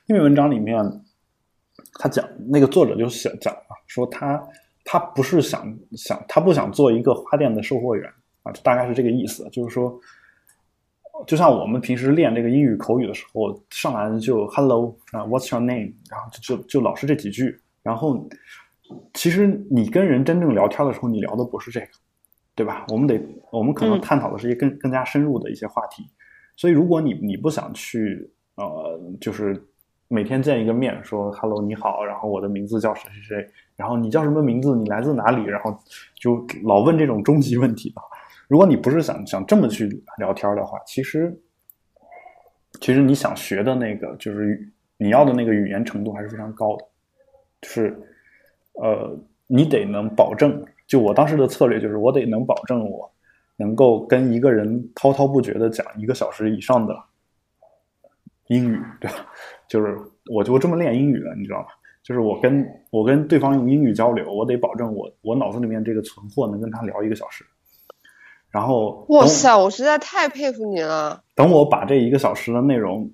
那篇文章里面，他讲那个作者就想讲啊，说他他不是想想他不想做一个花店的售货员啊，大概是这个意思。就是说，就像我们平时练这个英语口语的时候，上来就 “Hello” 啊，“What's your name”，然后就就就老是这几句。然后，其实你跟人真正聊天的时候，你聊的不是这个。对吧？我们得，我们可能探讨的是一些更更加深入的一些话题。所以，如果你你不想去，呃，就是每天见一个面，说 “hello，你好”，然后我的名字叫谁谁谁，然后你叫什么名字？你来自哪里？然后就老问这种终极问题的。如果你不是想想这么去聊天的话，其实，其实你想学的那个，就是你要的那个语言程度还是非常高的。就是，呃，你得能保证。就我当时的策略就是，我得能保证我能够跟一个人滔滔不绝的讲一个小时以上的英语，对吧？就是我就这么练英语的，你知道吗？就是我跟我跟对方用英语交流，我得保证我我脑子里面这个存货能跟他聊一个小时。然后，哇塞，我实在太佩服你了。等我把这一个小时的内容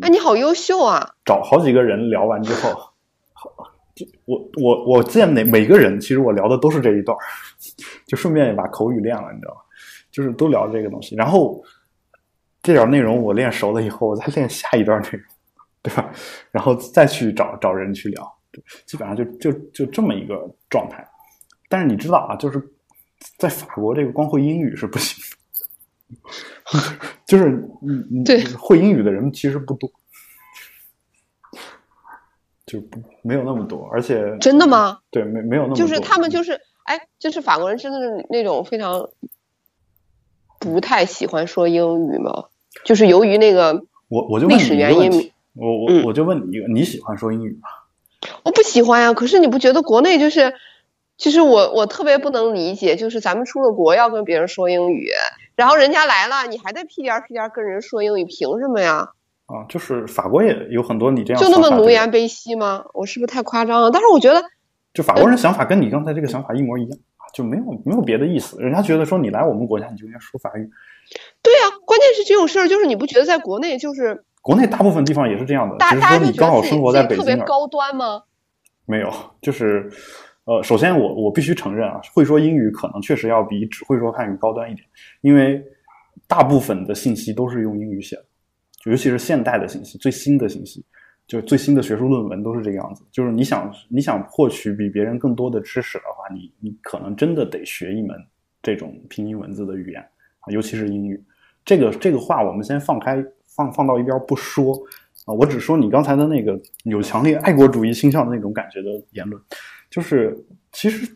哎，你好优秀啊！找好几个人聊完之后，就我我我见每每个人，其实我聊的都是这一段，就顺便也把口语练了，你知道吗？就是都聊这个东西，然后这点内容我练熟了以后，我再练下一段内容，对吧？然后再去找找人去聊，基本上就就就这么一个状态。但是你知道啊，就是在法国这个光会英语是不行的，[LAUGHS] 就是你你对会英语的人其实不多，就不没有那么多，而且真的吗？对，没没有那么多，就是他们就是哎，就是法国人真的是那种非常不太喜欢说英语吗？就是由于那个我我就问历史原因我我嗯我就问你一个，你喜欢说英语吗？我不喜欢呀。可是你不觉得国内就是，其实我我特别不能理解，就是咱们出了国要跟别人说英语，然后人家来了，你还在屁颠儿屁颠儿跟人说英语，凭什么呀？啊，就是法国也有很多你这样就那么奴颜卑膝吗？我是不是太夸张了？但是我觉得就法国人想法跟你刚才这个想法一模一样啊，就没有没有别的意思。人家觉得说你来我们国家你就应该说法语，对呀、关键是这种事儿，就是你不觉得在国内就是国内大部分地方也是这样的，大只是说你刚好生活在北京。特别高端吗？没有，就是呃，首先我我必须承认啊，会说英语可能确实要比只会说汉语高端一点，因为大部分的信息都是用英语写的，就尤其是现代的信息、最新的信息，就是最新的学术论文都是这个样子。就是你想你想获取比别人更多的知识的话，你你可能真的得学一门这种拼音文字的语言啊，尤其是英语。这个这个话我们先放开放放到一边不说啊，我只说你刚才的那个有强烈爱国主义倾向的那种感觉的言论，就是其实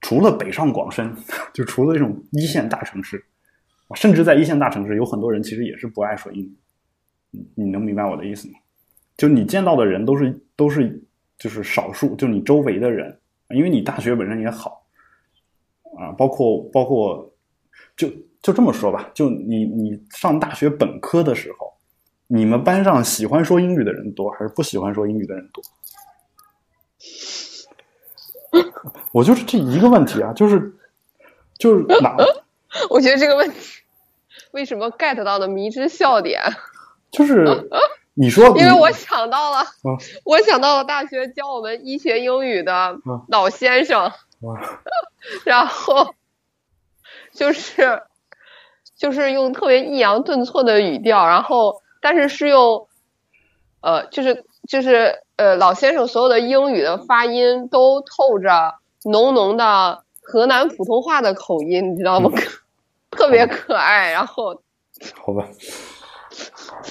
除了北上广深，就除了这种一线大城市，甚至在一线大城市，有很多人其实也是不爱说英语。你你能明白我的意思吗？就你见到的人都是都是就是少数，就你周围的人，因为你大学本身也好啊，包括包括就就这么说吧，就你你上大学本科的时候，你们班上喜欢说英语的人多，还是不喜欢说英语的人多？[LAUGHS] 我就是这一个问题啊，就是就是哪 [LAUGHS] 我觉得这个问题为什么 get 到的迷之笑点？就是你说，[LAUGHS] 因为我想到了，嗯我想到了大学教我们医学英语的嗯老先生，哇然后就是就是用特别抑扬顿挫的语调，然后但是是用呃，就是就是呃，老先生所有的英语的发音都透着浓浓的河南普通话的口音，你知道吗？[LAUGHS] 特别可爱。然后，好吧，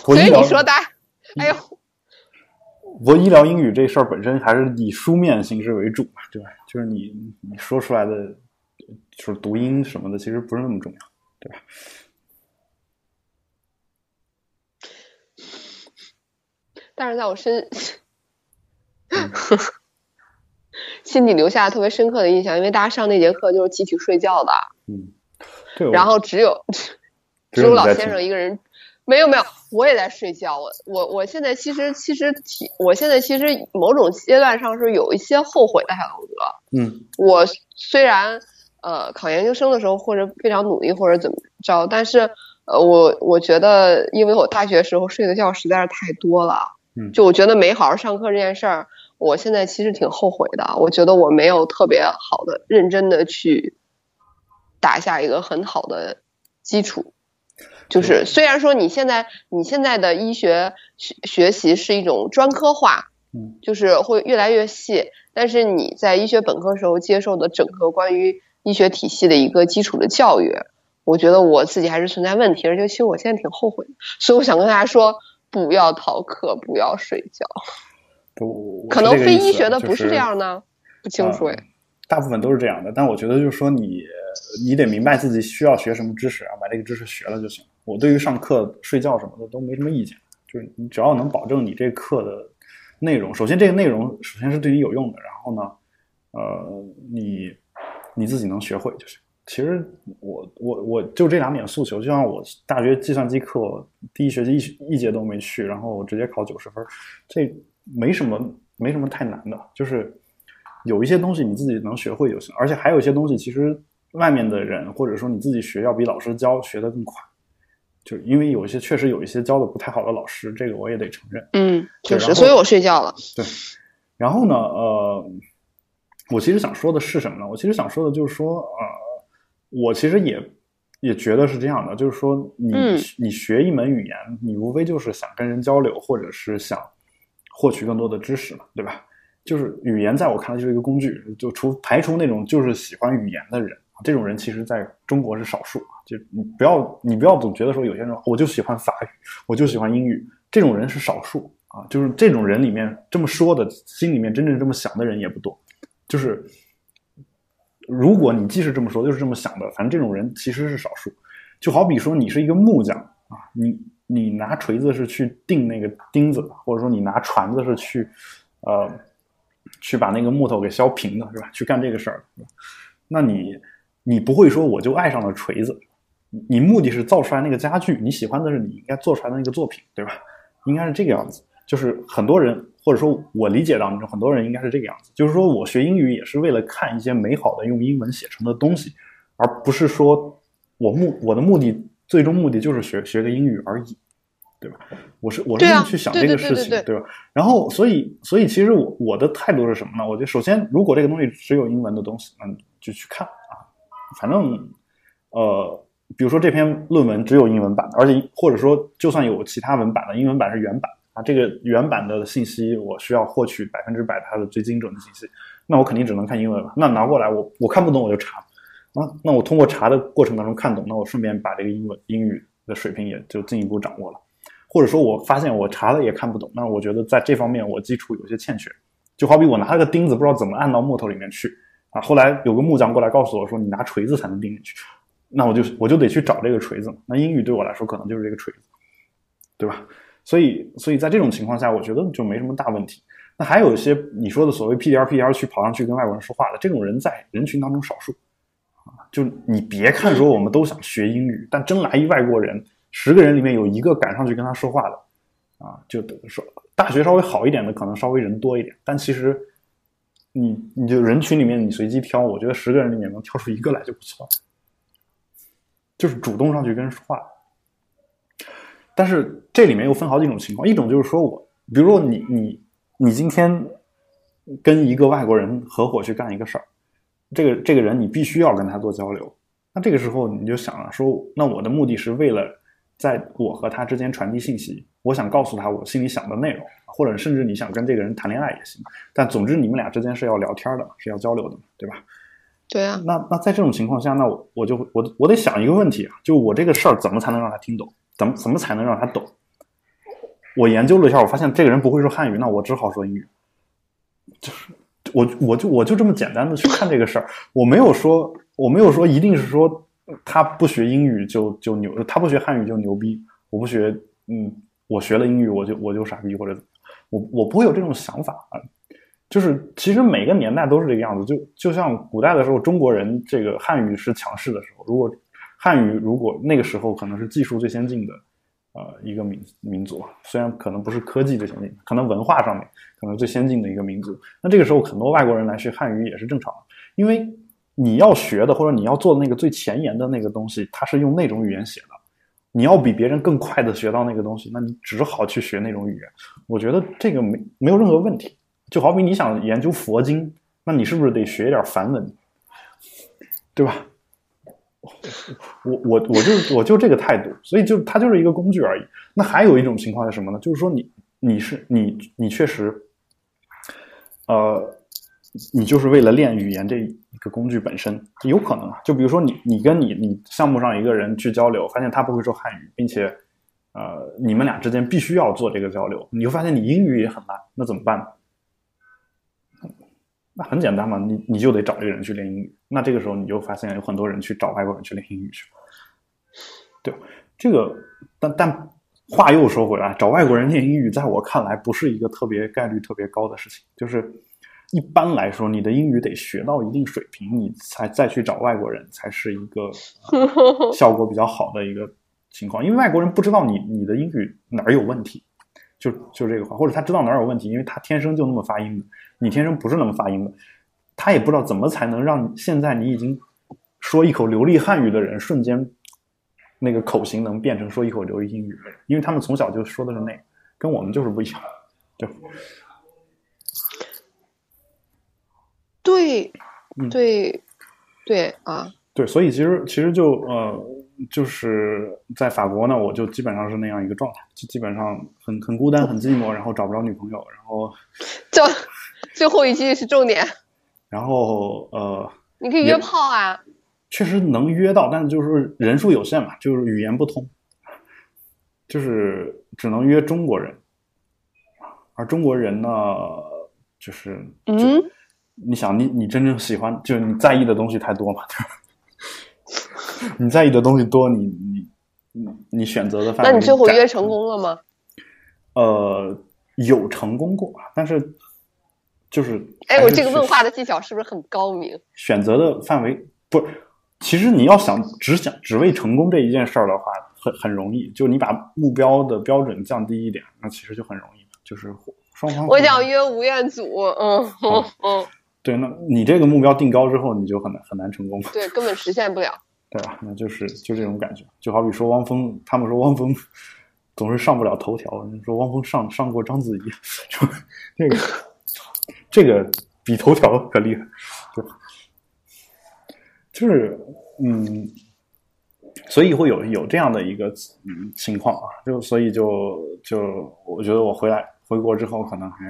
我所以你说的，哎呦，我医疗英语这事儿本身还是以书面形式为主嘛，对吧？就是你你说出来的，就是读音什么的，其实不是那么重要，对吧？但是在我身嗯 [LAUGHS] 心里留下特别深刻的印象，因为大家上那节课就是集体睡觉的，嗯，对。然后只有 [LAUGHS] 只有老先生一个人，没有没有，我也在睡觉。我我我现在其实其实挺，我现在其实某种阶段上是有一些后悔的，海龙哥。嗯我虽然呃考研究生的时候或者非常努力或者怎么着，但是呃我我觉得，因为我大学时候睡的觉实在是太多了，嗯就我觉得没好好上课这件事儿，我现在其实挺后悔的。我觉得我没有特别好的、认真的去打下一个很好的基础。就是虽然说你现在你现在的医学学学习是一种专科化，嗯就是会越来越细，但是你在医学本科时候接受的整个关于医学体系的一个基础的教育，我觉得我自己还是存在问题，而且其实我现在挺后悔的，所以我想跟大家说，不要逃课，不要睡觉。可能非医学的不是这样呢，不清楚哎。呃大部分都是这样的，但我觉得就是说你你得明白自己需要学什么知识啊，把这个知识学了就行。我对于上课睡觉什么的都没什么意见，就是你只要能保证你这课的内容，首先这个内容首先是对你有用的，然后呢，呃，你你自己能学会就行。其实我我我就这两点诉求，就像我大学计算机课第一学期一一节都没去，然后我直接考九十分，这没什么没什么太难的，就是有一些东西你自己能学会就行，而且还有一些东西其实外面的人或者说你自己学要比老师教学的更快。就因为有一些确实有一些教的不太好的老师，这个我也得承认。嗯，确实，所以我睡觉了。对，然后呢，呃，我其实想说的是什么呢？我其实想说的就是说，呃，我其实也也觉得是这样的，就是说你、嗯你学一门语言，你无非就是想跟人交流，或者是想获取更多的知识嘛，对吧？就是语言在我看来就是一个工具，就除排除那种就是喜欢语言的人，这种人其实在中国是少数。就你不要你不要总觉得说有些人我就喜欢法语，我就喜欢英语，这种人是少数啊。就是这种人里面这么说的，心里面真正这么想的人也不多。就是如果你既是这么说，又是这么想的，反正这种人其实是少数。就好比说你是一个木匠啊，你你拿锤子是去钉那个钉子，或者说你拿船子是去呃去把那个木头给削平的，是吧？去干这个事儿，那你你不会说我就爱上了锤子，你目的是造出来那个家具，你喜欢的是你应该做出来的那个作品，对吧？应该是这个样子。就是很多人，或者说我理解当中，很多人应该是这个样子。就是说我学英语也是为了看一些美好的用英文写成的东西，而不是说我目我的目的最终目的就是学学个英语而已，对吧？我是我是这么去想这个事情，对对对对吧？然后所以所以其实我我的态度是什么呢？我觉得首先如果这个东西只有英文的东西，那你就去看啊，反正呃。比如说这篇论文只有英文版的，而且或者说就算有其他文版的，英文版是原版啊，这个原版的信息我需要获取百分之百它的最精准的信息，那我肯定只能看英文了。那拿过来我我看不懂我就查，啊，那我通过查的过程当中看懂，那我顺便把这个英文英语的水平也就进一步掌握了。或者说我发现我查了也看不懂，那我觉得在这方面我基础有些欠缺。就好比我拿了个钉子不知道怎么按到木头里面去啊，后来有个木匠过来告诉我说你拿锤子才能钉进去。那我就我就得去找这个锤子嘛。那英语对我来说可能就是这个锤子，对吧？所以所以在这种情况下，我觉得就没什么大问题。那还有一些你说的所谓 PDR PDR 去跑上去跟外国人说话的这种人，在人群当中少数。就你别看说我们都想学英语，但真来一外国人，十个人里面有一个敢上去跟他说话的啊，就说大学稍微好一点的，可能稍微人多一点，但其实你你就人群里面你随机挑，我觉得十个人里面能挑出一个来就不错了。就是主动上去跟人说话。但是这里面又分好几种情况，一种就是说我，比如说你你你今天跟一个外国人合伙去干一个事儿，这个这个人你必须要跟他做交流，那这个时候你就想了说，那我的目的是为了在我和他之间传递信息，我想告诉他我心里想的内容，或者甚至你想跟这个人谈恋爱也行，但总之你们俩之间是要聊天的，是要交流的，对吧？对啊，那那在这种情况下，那我我就我我得想一个问题啊，就我这个事儿怎么才能让他听懂？怎么怎么才能让他懂？我研究了一下，我发现这个人不会说汉语，那我只好说英语。就是我我就我就这么简单的去看这个事儿，我没有说我没有说一定是说他不学英语就就牛，他不学汉语就牛逼，我不学嗯，我学了英语我就我就傻逼或者我我不会有这种想法啊。就是其实每个年代都是这个样子，就就像古代的时候，中国人这个汉语是强势的时候，如果汉语如果那个时候可能是技术最先进的呃一个民民族，虽然可能不是科技最先进，可能文化上面可能最先进的一个民族，那这个时候很多外国人来学汉语也是正常的，因为你要学的或者你要做的那个最前沿的那个东西，它是用那种语言写的，你要比别人更快的学到那个东西，那你只好去学那种语言，我觉得这个没没有任何问题。就好比你想研究佛经，那你是不是得学一点梵文，对吧？我我我就我就这个态度，所以就它就是一个工具而已。那还有一种情况是什么呢？就是说你你是你你确实，呃，你就是为了练语言这一个工具本身，有可能啊。就比如说你你跟你你项目上一个人去交流，发现他不会说汉语，并且呃你们俩之间必须要做这个交流，你就发现你英语也很烂，那怎么办？那很简单嘛，你你就得找这个人去练英语。那这个时候你就发现有很多人去找外国人去练英语去，对吧？这个，但但话又说回来，找外国人练英语，在我看来不是一个特别概率特别高的事情。就是一般来说，你的英语得学到一定水平，你才再去找外国人，才是一个、[LAUGHS] 呃效果比较好的一个情况。因为外国人不知道你你的英语哪儿有问题。就就这个话，或者他知道哪儿有问题，因为他天生就那么发音的，你天生不是那么发音的，他也不知道怎么才能让现在你已经说一口流利汉语的人瞬间那个口型能变成说一口流利英语因为他们从小就说的是那个，跟我们就是不一样，对。对，嗯。对，对啊，对，所以其实其实就呃，就是在法国呢，我就基本上是那样一个状态，就基本上很很孤单、很寂寞，然后找不着女朋友，然后这最后一句是重点，然后呃，你可以约炮啊。确实能约到，但是就是人数有限嘛，就是语言不通，就是只能约中国人，而中国人呢，就是就嗯，你想，你你真正喜欢，就是你在意的东西太多嘛，对吧？[LAUGHS] 你在意的东西多，你你你你选择的范围那你最后约成功了吗？呃，有成功过，但是就是哎，我这个问话的技巧是不是很高明？选择的范围不，其实你要想只想只为成功这一件事儿的话，很很容易，就你把目标的标准降低一点，那其实就很容易，就是双方我想约吴彦祖，嗯嗯嗯，对，那你这个目标定高之后，你就很难很难成功。对，根本实现不了。[LAUGHS] 对吧？那就是就这种感觉，就好比说汪峰，他们说汪峰 [LAUGHS] 总是上不了头条，你说汪峰上上过章子怡，[LAUGHS] 就那个这个比头条可厉害，就？就是嗯，所以会有有这样的一个嗯情况啊，就所以就就我觉得我回来回国之后，可能还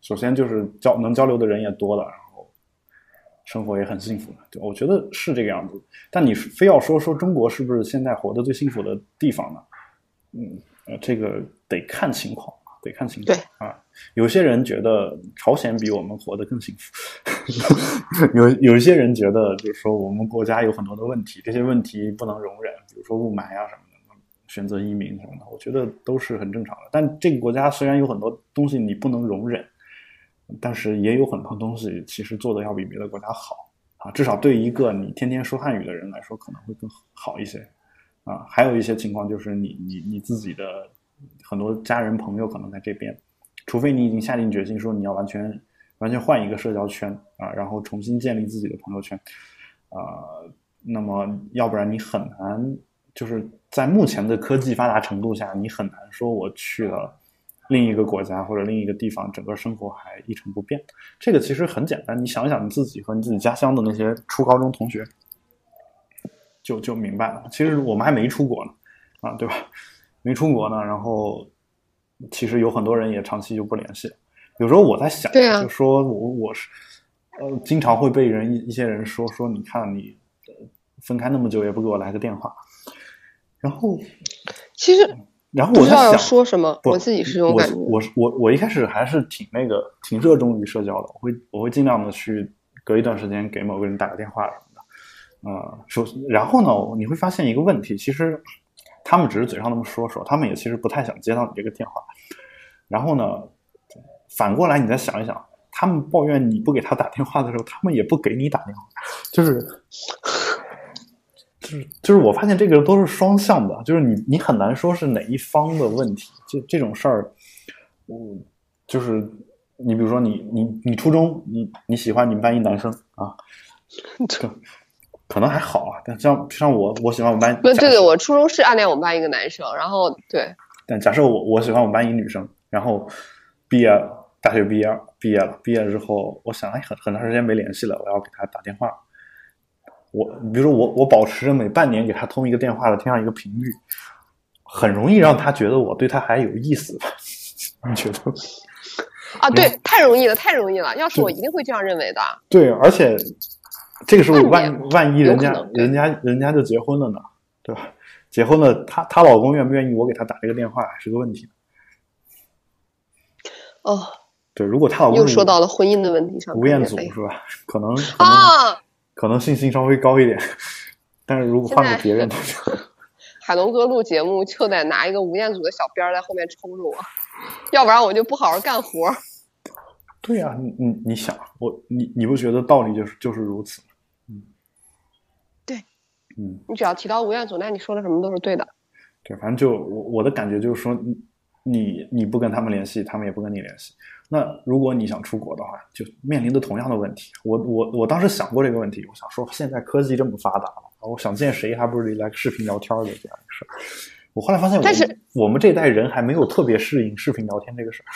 首先就是交能交流的人也多了，然后生活也很幸福的，对，我觉得是这个样子。但你非要说说中国是不是现在活得最幸福的地方呢？嗯，呃，这个得看情况，得看情况。对啊，有些人觉得朝鲜比我们活得更幸福，[LAUGHS] 有有一些人觉得就是说我们国家有很多的问题，这些问题不能容忍，比如说雾霾啊什么的，选择移民什么的，我觉得都是很正常的。但这个国家虽然有很多东西你不能容忍，但是也有很多东西其实做的要比别的国家好啊，至少对一个你天天说汉语的人来说可能会更好一些啊。还有一些情况就是你你你自己的很多家人朋友可能在这边，除非你已经下定决心说你要完全完全换一个社交圈啊，然后重新建立自己的朋友圈啊，那么要不然你很难就是在目前的科技发达程度下，你很难说我去了。另一个国家或者另一个地方，整个生活还一成不变。这个其实很简单，你想一想你自己和你自己家乡的那些初高中同学，就就明白了。其实我们还没出国呢，啊，对吧？没出国呢，然后其实有很多人也长期就不联系。有时候我在想，对啊就说我我是呃，经常会被人一一些人说说，你看你呃分开那么久也不给我来个电话，然后其实然后我在想说什么，我自己是这种我感觉。我我我一开始还是挺那个，挺热衷于社交的。我会我会尽量的去隔一段时间给某个人打个电话什么的。呃，首然后呢，你会发现一个问题，其实他们只是嘴上那么说说，他们也其实不太想接到你这个电话。然后呢，反过来你再想一想，他们抱怨你不给他打电话的时候，他们也不给你打电话，就是就是就是我发现这个都是双向的，就是你你很难说是哪一方的问题。这这种事儿，嗯，就是你比如说你你你初中你你喜欢你们班一男生啊，[LAUGHS] 可可能还好啊，但像像我我喜欢我们班，不，对对，我初中是暗恋我们班一个男生，然后对，但假设我我喜欢我们班一女生，然后毕业大学毕业毕业了，毕业之后，我想哎很很长时间没联系了，我要给她打电话。我比如说我我保持着每半年给她通一个电话的这样一个频率，很容易让她觉得我对她还有意思吧？[LAUGHS] 你觉得？啊，对，太容易了，太容易了。要是我一定会这样认为的。对，而且这个时候万万一人家人家人家就结婚了呢，对吧？结婚了，她她老公愿不愿意我给她打这个电话还是个问题。哦，对，如果她老公又说到了婚姻的问题上。吴彦祖是吧？可能可能、啊，可能信心稍微高一点，但是如果换个别人，[LAUGHS] 海龙哥录节目就得拿一个吴彦祖的小鞭儿在后面抽着我，要不然我就不好好干活儿。对呀、你你你想，我你你不觉得道理就是就是如此吗？嗯，你只要提到吴彦祖，那你说的什么都是对的。对，反正就我我的感觉就是说，你你你不跟他们联系，他们也不跟你联系。那如果你想出国的话，就面临的同样的问题。我我我当时想过这个问题，我想说，现在科技这么发达了，我想见谁，还不如来个视频聊天的这样一个事儿。我后来发现，但是我们这代人还没有特别适应视频聊天这个事儿。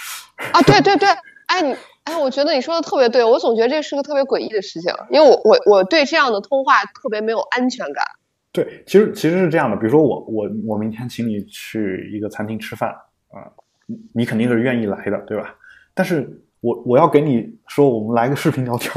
啊，对对对，哎你哎，我觉得你说的特别对，我总觉得这是个特别诡异的事情，因为我我我对这样的通话特别没有安全感。对，其实其实是这样的，比如说我我我明天请你去一个餐厅吃饭啊，你你肯定是愿意来的，对吧？但是我我要给你说我们来个视频聊天，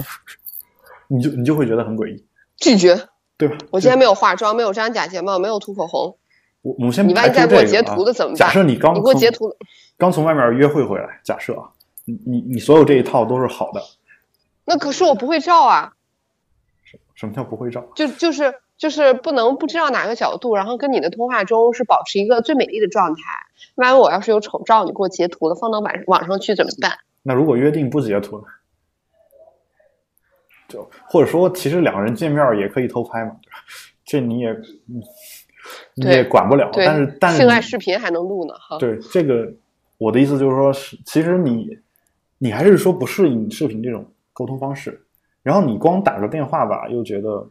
[LAUGHS] 你就你就会觉得很诡异，拒绝，对吧？我今天没有化妆，没有粘假睫毛，没有涂口红。我我们先你万一再给我截图的怎么办？假设你刚你给我截图，刚从外面约会回来，假设啊，你你你所有这一套都是好的，那可是我不会照啊。什么叫不会照？就就是就是不能不知道哪个角度，然后跟你的通话中是保持一个最美丽的状态。万一我要是有丑照，你给我截图了，放到网网上去怎么办？那如果约定不截图呢？就或者说，其实两个人见面也可以偷拍嘛，对吧？这你也你也管不了。但是但是性爱视频还能录呢，哈。对这个，我的意思就是说，是其实你你还是说不适应视频这种沟通方式，然后你光打个电话吧，又觉得。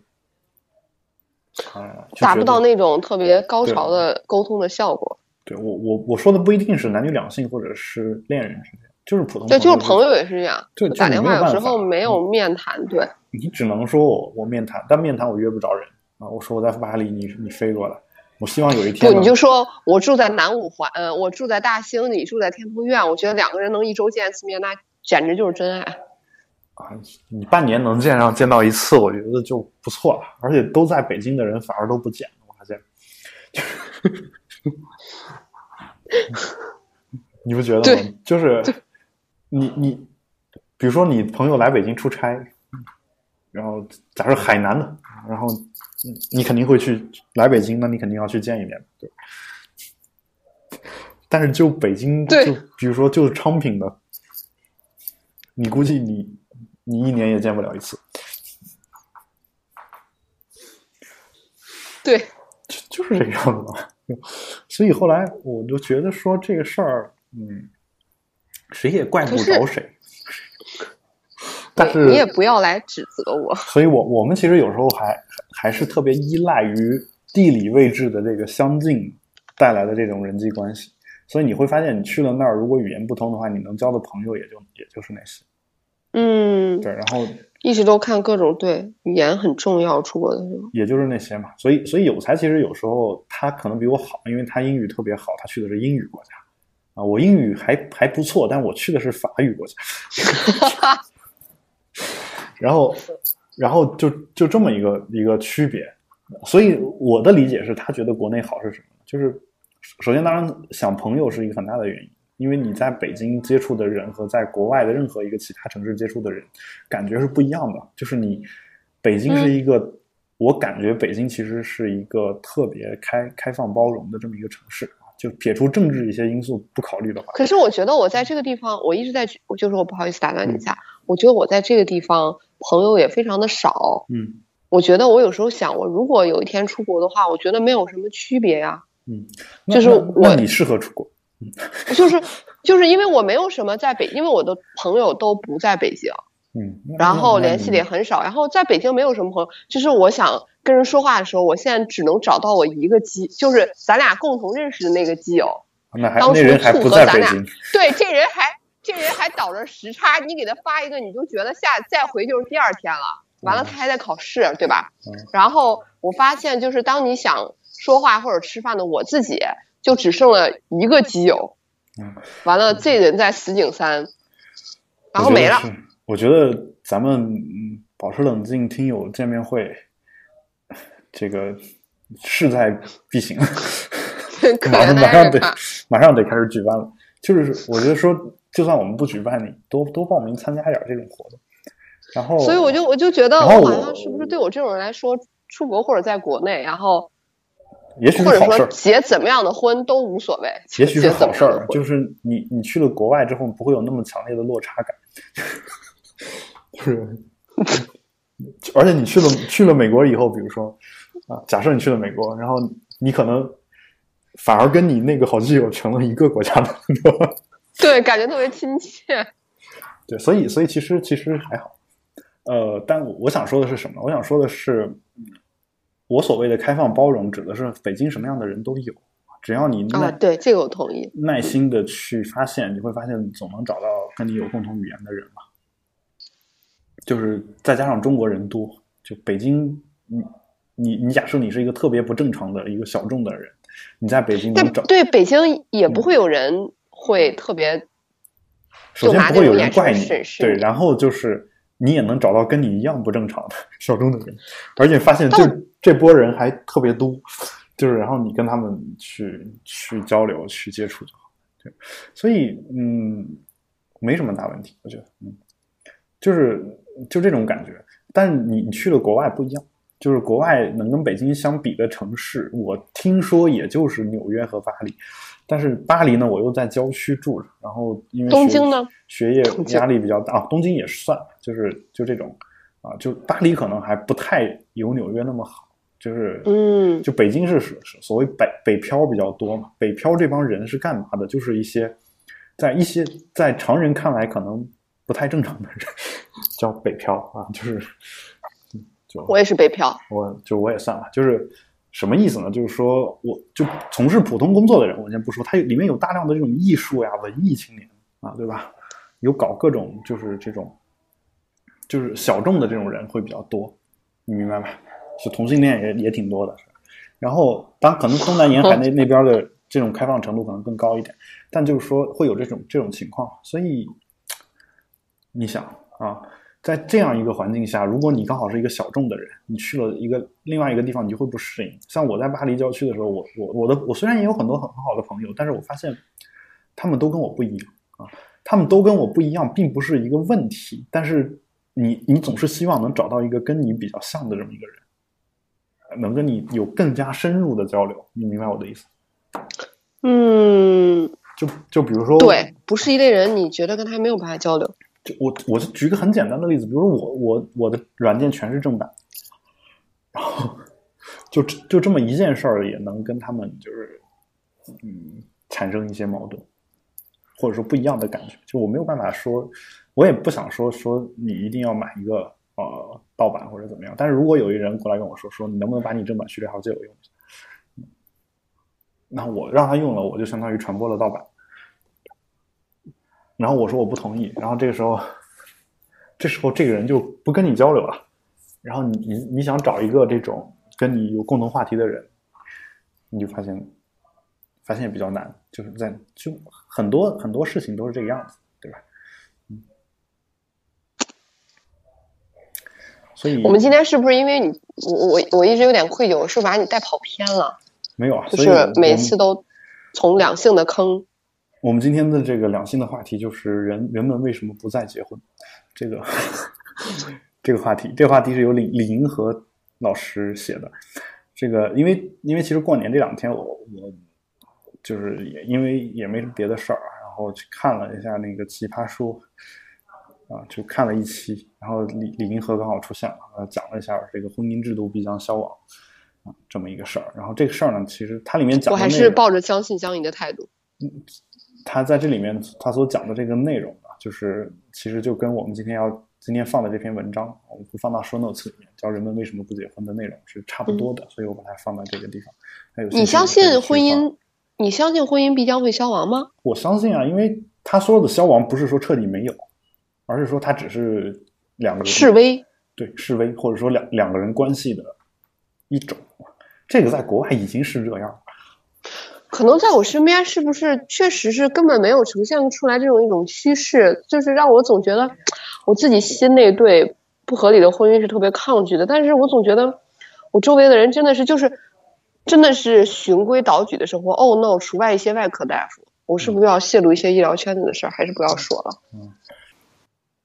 达不到那种特别高潮的沟通的效果。对我，我我说的不一定是男女两性或者是恋人之间，就是普通。对，就是朋友也是这样。对，打电话有时候没有面谈。对，你只能说我我面谈，但面谈我约不着人啊。我说我在巴黎，你你飞过来，我希望有一天。不，你就说我住在南五环，呃，我住在大兴，你住在天通苑，我觉得两个人能一周见一次面，那简直就是真爱。啊，你半年能见上见到一次，我觉得就不错了。而且都在北京的人反而都不见，我发现，[LAUGHS] 你不觉得吗？就是你你，比如说你朋友来北京出差，然后假设海南的，然后你肯定会去来北京，那你肯定要去见一面，对。但是就北京，就比如说就是昌平的，你估计你。你一年也见不了一次，对，就就是这个样子嘛。所以后来我就觉得说这个事儿，嗯，谁也怪不着谁。但是你也不要来指责我。所以我我们其实有时候还还是特别依赖于地理位置的这个相近带来的这种人际关系。所以你会发现，你去了那儿，如果语言不通的话，你能交的朋友也就也就是那些。嗯，对，然后一直都看各种对语言很重要，出国的时候也就是那些嘛。所以，所以有才其实有时候他可能比我好，因为他英语特别好，他去的是英语国家啊。我英语还还不错，但我去的是法语国家。[LAUGHS] 然后，然后就就这么一个一个区别。所以我的理解是他觉得国内好是什么？就是首先，当然想朋友是一个很大的原因。因为你在北京接触的人和在国外的任何一个其他城市接触的人，感觉是不一样的。就是你，北京是一个，我感觉北京其实是一个特别开开放包容的这么一个城市啊。就撇除政治一些因素不考虑的话，可是我觉得我在这个地方，我一直在，就是我不好意思打断你一下，我觉得我在这个地方朋友也非常的少。嗯，我觉得我有时候想，我如果有一天出国的话，我觉得没有什么区别呀。嗯，就是我你适合出国。就是就是因为我没有什么在北，因为我的朋友都不在北京，嗯，然后联系的也很少，然后在北京没有什么朋友，就是我想跟人说话的时候，我现在只能找到我一个基，就是咱俩共同认识的那个基友，那还当初不合咱俩，对，这人还这人还倒着时差，你给他发一个，你就觉得下再回就是第二天了，完了他还在考试，对吧？然后我发现就是当你想说话或者吃饭的我自己。就只剩了一个基友，嗯，完了，这人在石景山，然后没了。我觉得咱们保持冷静，听友见面会，这个势在必行，[LAUGHS] 马上马上得马上得开始举办了。就是我觉得说，就算我们不举办，你多多报名参加点这种活动。然后，所以我就我就觉得，我好像是不是对我这种人来说，出国或者在国内，然后。也许或者说结怎么样的婚都无所谓，也许是好事儿。就是你你去了国外之后，不会有那么强烈的落差感，是。[LAUGHS] 而且你去了去了美国以后，比如说啊，假设你去了美国，然后你可能反而跟你那个好基友成了一个国家的，[LAUGHS] 对，感觉特别亲切。对，所以所以其实其实还好。呃，但我想说的是什么？我想说的是。我所谓的开放包容，指的是北京什么样的人都有，只要你啊，耐对这个我同意。耐心的去发现，你会发现总能找到跟你有共同语言的人嘛。就是再加上中国人多，就北京，你你你假设你是一个特别不正常的一个小众的人，你在北京能找，对北京也不会有人会特别首先不会有人怪你对，然后就是你也能找到跟你一样不正常的小众的人，而且发现这这波人还特别多，就是然后你跟他们去去交流、去接触就好，对，所以嗯，没什么大问题，我觉得，嗯，就是就这种感觉，但你你去了国外不一样。就是国外能跟北京相比的城市，我听说也就是纽约和巴黎，但是巴黎呢，我又在郊区住着，然后因为学东京呢学业压力比较大，啊，东京也算，就是就这种啊，就巴黎可能还不太有纽约那么好，就是嗯就北京是是是所谓北北漂比较多嘛，北漂这帮人是干嘛的？就是一些在一些在常人看来可能不太正常的人，叫北漂啊，就是嗯就我也是北漂，我就我也算了，就是什么意思呢？就是说，我就从事普通工作的人，我先不说，他里面有大量的这种艺术呀、文艺青年啊，对吧？有搞各种就是这种，就是小众的这种人会比较多，你明白吧？就同性恋也也挺多的，然后，当然可能东南沿海那那边的这种开放程度可能更高一点，但就是说会有这种这种情况，所以你想啊，在这样一个环境下，如果你刚好是一个小众的人，你去了一个另外一个地方，你就会不适应。像我在巴黎郊区的时候，我我我的我虽然也有很多很很好的朋友，但是我发现他们都跟我不一样啊，他们都跟我不一样，并不是一个问题，但是你你总是希望能找到一个跟你比较像的这么一个人，能跟你有更加深入的交流，你明白我的意思？嗯，就就比如说，对，不是一类人，你觉得跟他没有办法交流，我我就举个很简单的例子，比如说我我我的软件全是正版，然后就就这么一件事儿也能跟他们就是嗯产生一些矛盾，或者说不一样的感觉。就我没有办法说，我也不想说说你一定要买一个呃盗版或者怎么样。但是如果有一人过来跟我说说你能不能把你正版序列号借我用一下，那我让他用了，我就相当于传播了盗版。然后我说我不同意，然后这个时候，这时候这个人就不跟你交流了。然后你你你想找一个这种跟你有共同话题的人，你就发现发现比较难，就是在就很多很多事情都是这个样子，对吧？嗯，所以我们今天是不是因为你，我我我一直有点愧疚，我是不是把你带跑偏了？没有啊，就是每次都从两性的坑，我们今天的这个两性的话题就是人人们为什么不再结婚？这个这个话题，这个话题是由李李银河老师写的。这个因为因为其实过年这两天我我就是也因为也没什么别的事儿，然后去看了一下那个奇葩说啊，就看了一期，然后李李银河刚好出现了，呃，讲了一下这个婚姻制度必将消亡啊这么一个事儿。然后这个事儿呢，其实它里面讲我还的内容是抱着将信将疑的态度。他在这里面他所讲的这个内容啊，就是其实就跟我们今天要今天放的这篇文章，我们会放到 show notes 里面，教人们为什么不结婚的内容是差不多的，所以我把它放到这个地方。还有嗯你相信婚？姻？你相信婚姻必将会消亡吗？我相信啊，因为他说的消亡不是说彻底没有，而是说他只是两个人示威，对示威，或者说两两个人关系的一种。这个在国外已经是这样了。可能在我身边是不是确实是根本没有呈现出来这种一种趋势，就是让我总觉得我自己心内对不合理的婚姻是特别抗拒的，但是我总觉得我周围的人真的是就是真的是循规蹈矩的生活。Oh no，除外一些外科大夫，我是不是要泄露一些医疗圈子的事儿？还是不要说了？嗯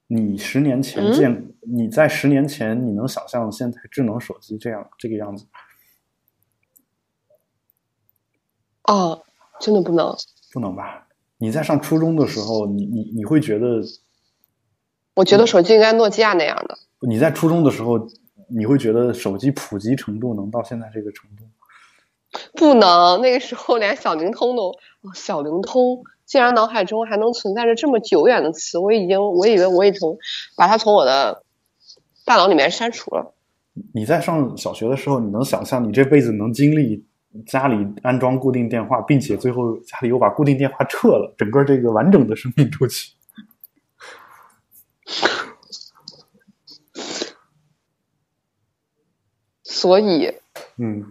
你十年前嗯见、你在十年前，你能想象现在智能手机这样这个样子？哦，真的不能。不能吧？你在上初中的时候，你你你会觉得我觉得手机应该诺基亚那样的。你在初中的时候，你会觉得手机普及程度能到现在这个程度？不能，那个时候连小灵通都，哦小灵通竟然脑海中还能存在着这么久远的词，我已经我以为我已经把它从我的大脑里面删除了。你在上小学的时候，你能想象你这辈子能经历家里安装固定电话，并且最后家里又把固定电话撤了，整个这个完整的生命周期？所以，嗯，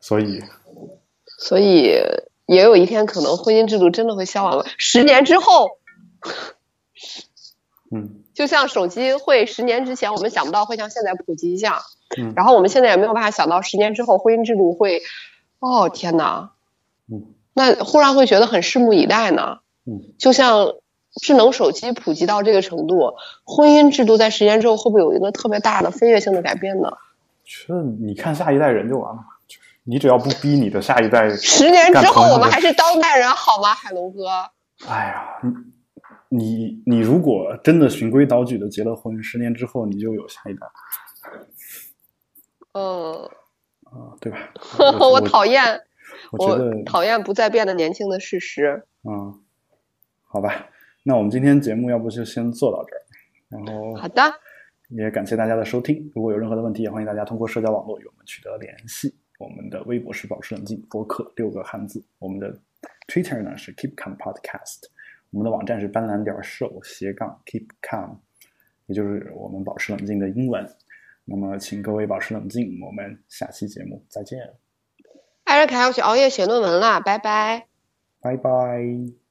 所以，所以也有一天可能婚姻制度真的会消亡了。十年之后，嗯就像手机会十年之前我们想不到会像现在普及一样，嗯然后我们现在也没有办法想到十年之后婚姻制度会，哦天哪，嗯那忽然会觉得很拭目以待呢。嗯，就像智能手机普及到这个程度，婚姻制度在十年之后会不会有一个特别大的飞跃性的改变呢？觉得你看下一代人就完了，就是你只要不逼你的下一代，十年之后我们还是当代人好吗，海龙哥？哎呀，你你你如果真的循规蹈矩的结了婚，十年之后你就有下一代嗯，啊、对吧？[LAUGHS] 我讨厌，我觉得我讨厌不再变得年轻的事实。嗯，好吧，那我们今天节目要不就先做到这儿，然后好的，也感谢大家的收听。如果有任何的问题，也欢迎大家通过社交网络与我们取得联系。我们的微博是保持冷静播客六个汉字，我们的 Twitter 呢是 Keep Calm Podcast，我们的网站是斑斓点 show 斜杠 Keep Calm，也就是我们保持冷静的英文。那么，请各位保持冷静，我们下期节目再见，艾瑞卡要去熬夜写论文啦，拜拜。拜拜。